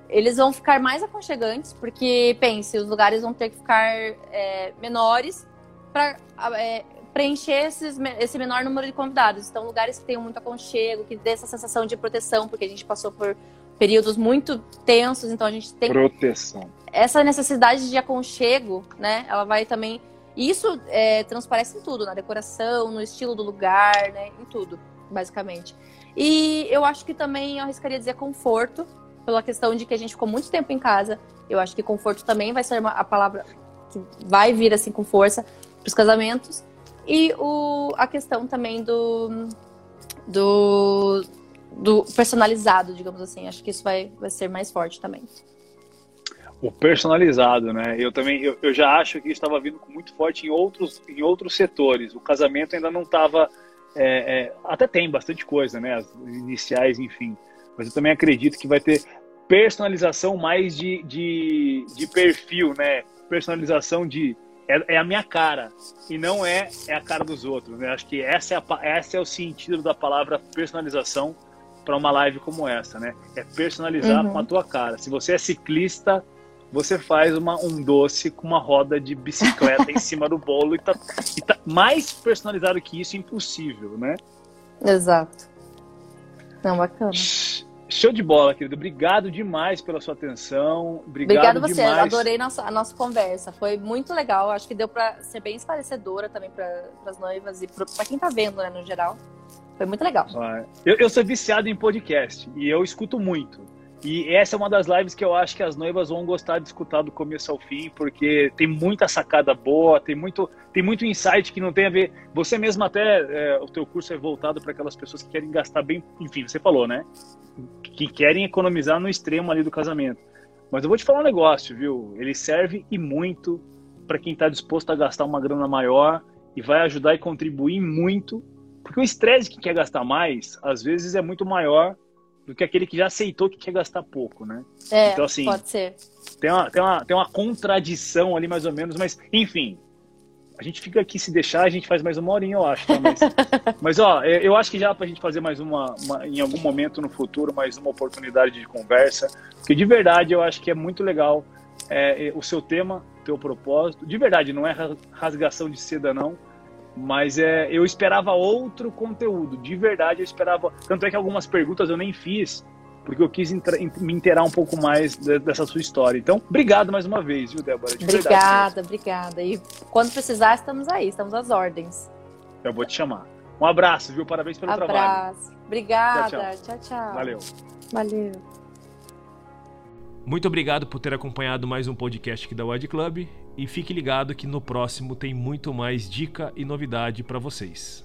Eles vão ficar mais aconchegantes, porque pense, os lugares vão ter que ficar é, menores para é, preencher esses, esse menor número de convidados. Então, lugares que tenham muito aconchego, que dê essa sensação de proteção, porque a gente passou por períodos muito tensos, então a gente tem proteção. Essa necessidade de aconchego, né? Ela vai também isso é, transparece em tudo, na decoração, no estilo do lugar, né? Em tudo, basicamente. E eu acho que também eu arriscaria dizer conforto, pela questão de que a gente ficou muito tempo em casa. Eu acho que conforto também vai ser uma, a palavra que vai vir assim com força para os casamentos. E o, a questão também do, do, do personalizado, digamos assim. Acho que isso vai, vai ser mais forte também. O personalizado, né? Eu também eu, eu já acho que estava vindo muito forte em outros, em outros setores. O casamento ainda não estava. É, é, até tem bastante coisa, né? As iniciais, enfim. Mas eu também acredito que vai ter personalização mais de, de, de perfil, né? Personalização de é, é, a minha cara e não é, é a cara dos outros. Né? Acho que essa é, a, essa é o sentido da palavra personalização para uma live como essa, né? É personalizar uhum. com a tua cara. Se você é ciclista, você faz uma, um doce com uma roda de bicicleta em cima do bolo e tá, e tá mais personalizado que isso impossível, né? Exato. Não, bacana. Show de bola, querido. Obrigado demais pela sua atenção. Obrigado Obrigado você. Demais. Adorei nossa, a nossa conversa. Foi muito legal. Acho que deu para ser bem esclarecedora também para as noivas e para quem está vendo, né, no geral. Foi muito legal. Eu, eu sou viciado em podcast e eu escuto muito. E essa é uma das lives que eu acho que as noivas vão gostar de escutar do começo ao fim, porque tem muita sacada boa, tem muito, tem muito insight que não tem a ver. Você mesmo até é, o teu curso é voltado para aquelas pessoas que querem gastar bem, enfim, você falou, né? Que querem economizar no extremo ali do casamento. Mas eu vou te falar um negócio, viu? Ele serve e muito para quem está disposto a gastar uma grana maior e vai ajudar e contribuir muito, porque o estresse que quer gastar mais, às vezes é muito maior do que aquele que já aceitou que quer gastar pouco, né? É, então, assim, pode ser. Tem uma, tem, uma, tem uma contradição ali, mais ou menos, mas, enfim, a gente fica aqui, se deixar, a gente faz mais uma horinha, eu acho. Tá? Mas, mas, ó, é, eu acho que já para a gente fazer mais uma, uma, em algum momento no futuro, mais uma oportunidade de conversa, porque de verdade eu acho que é muito legal é, é o seu tema, teu propósito. De verdade, não é rasgação de seda, não mas é, eu esperava outro conteúdo, de verdade eu esperava. Tanto é que algumas perguntas eu nem fiz, porque eu quis me inteirar um pouco mais de, dessa sua história. Então, obrigado mais uma vez, viu, Débora? De obrigada, verdade, obrigada. E quando precisar, estamos aí, estamos às ordens. Eu vou te chamar. Um abraço, viu? Parabéns pelo abraço. trabalho. Abraço. Obrigada. Tchau tchau. tchau, tchau. Valeu. Valeu. Muito obrigado por ter acompanhado mais um podcast aqui da Wed Club e fique ligado que no próximo tem muito mais dica e novidade para vocês.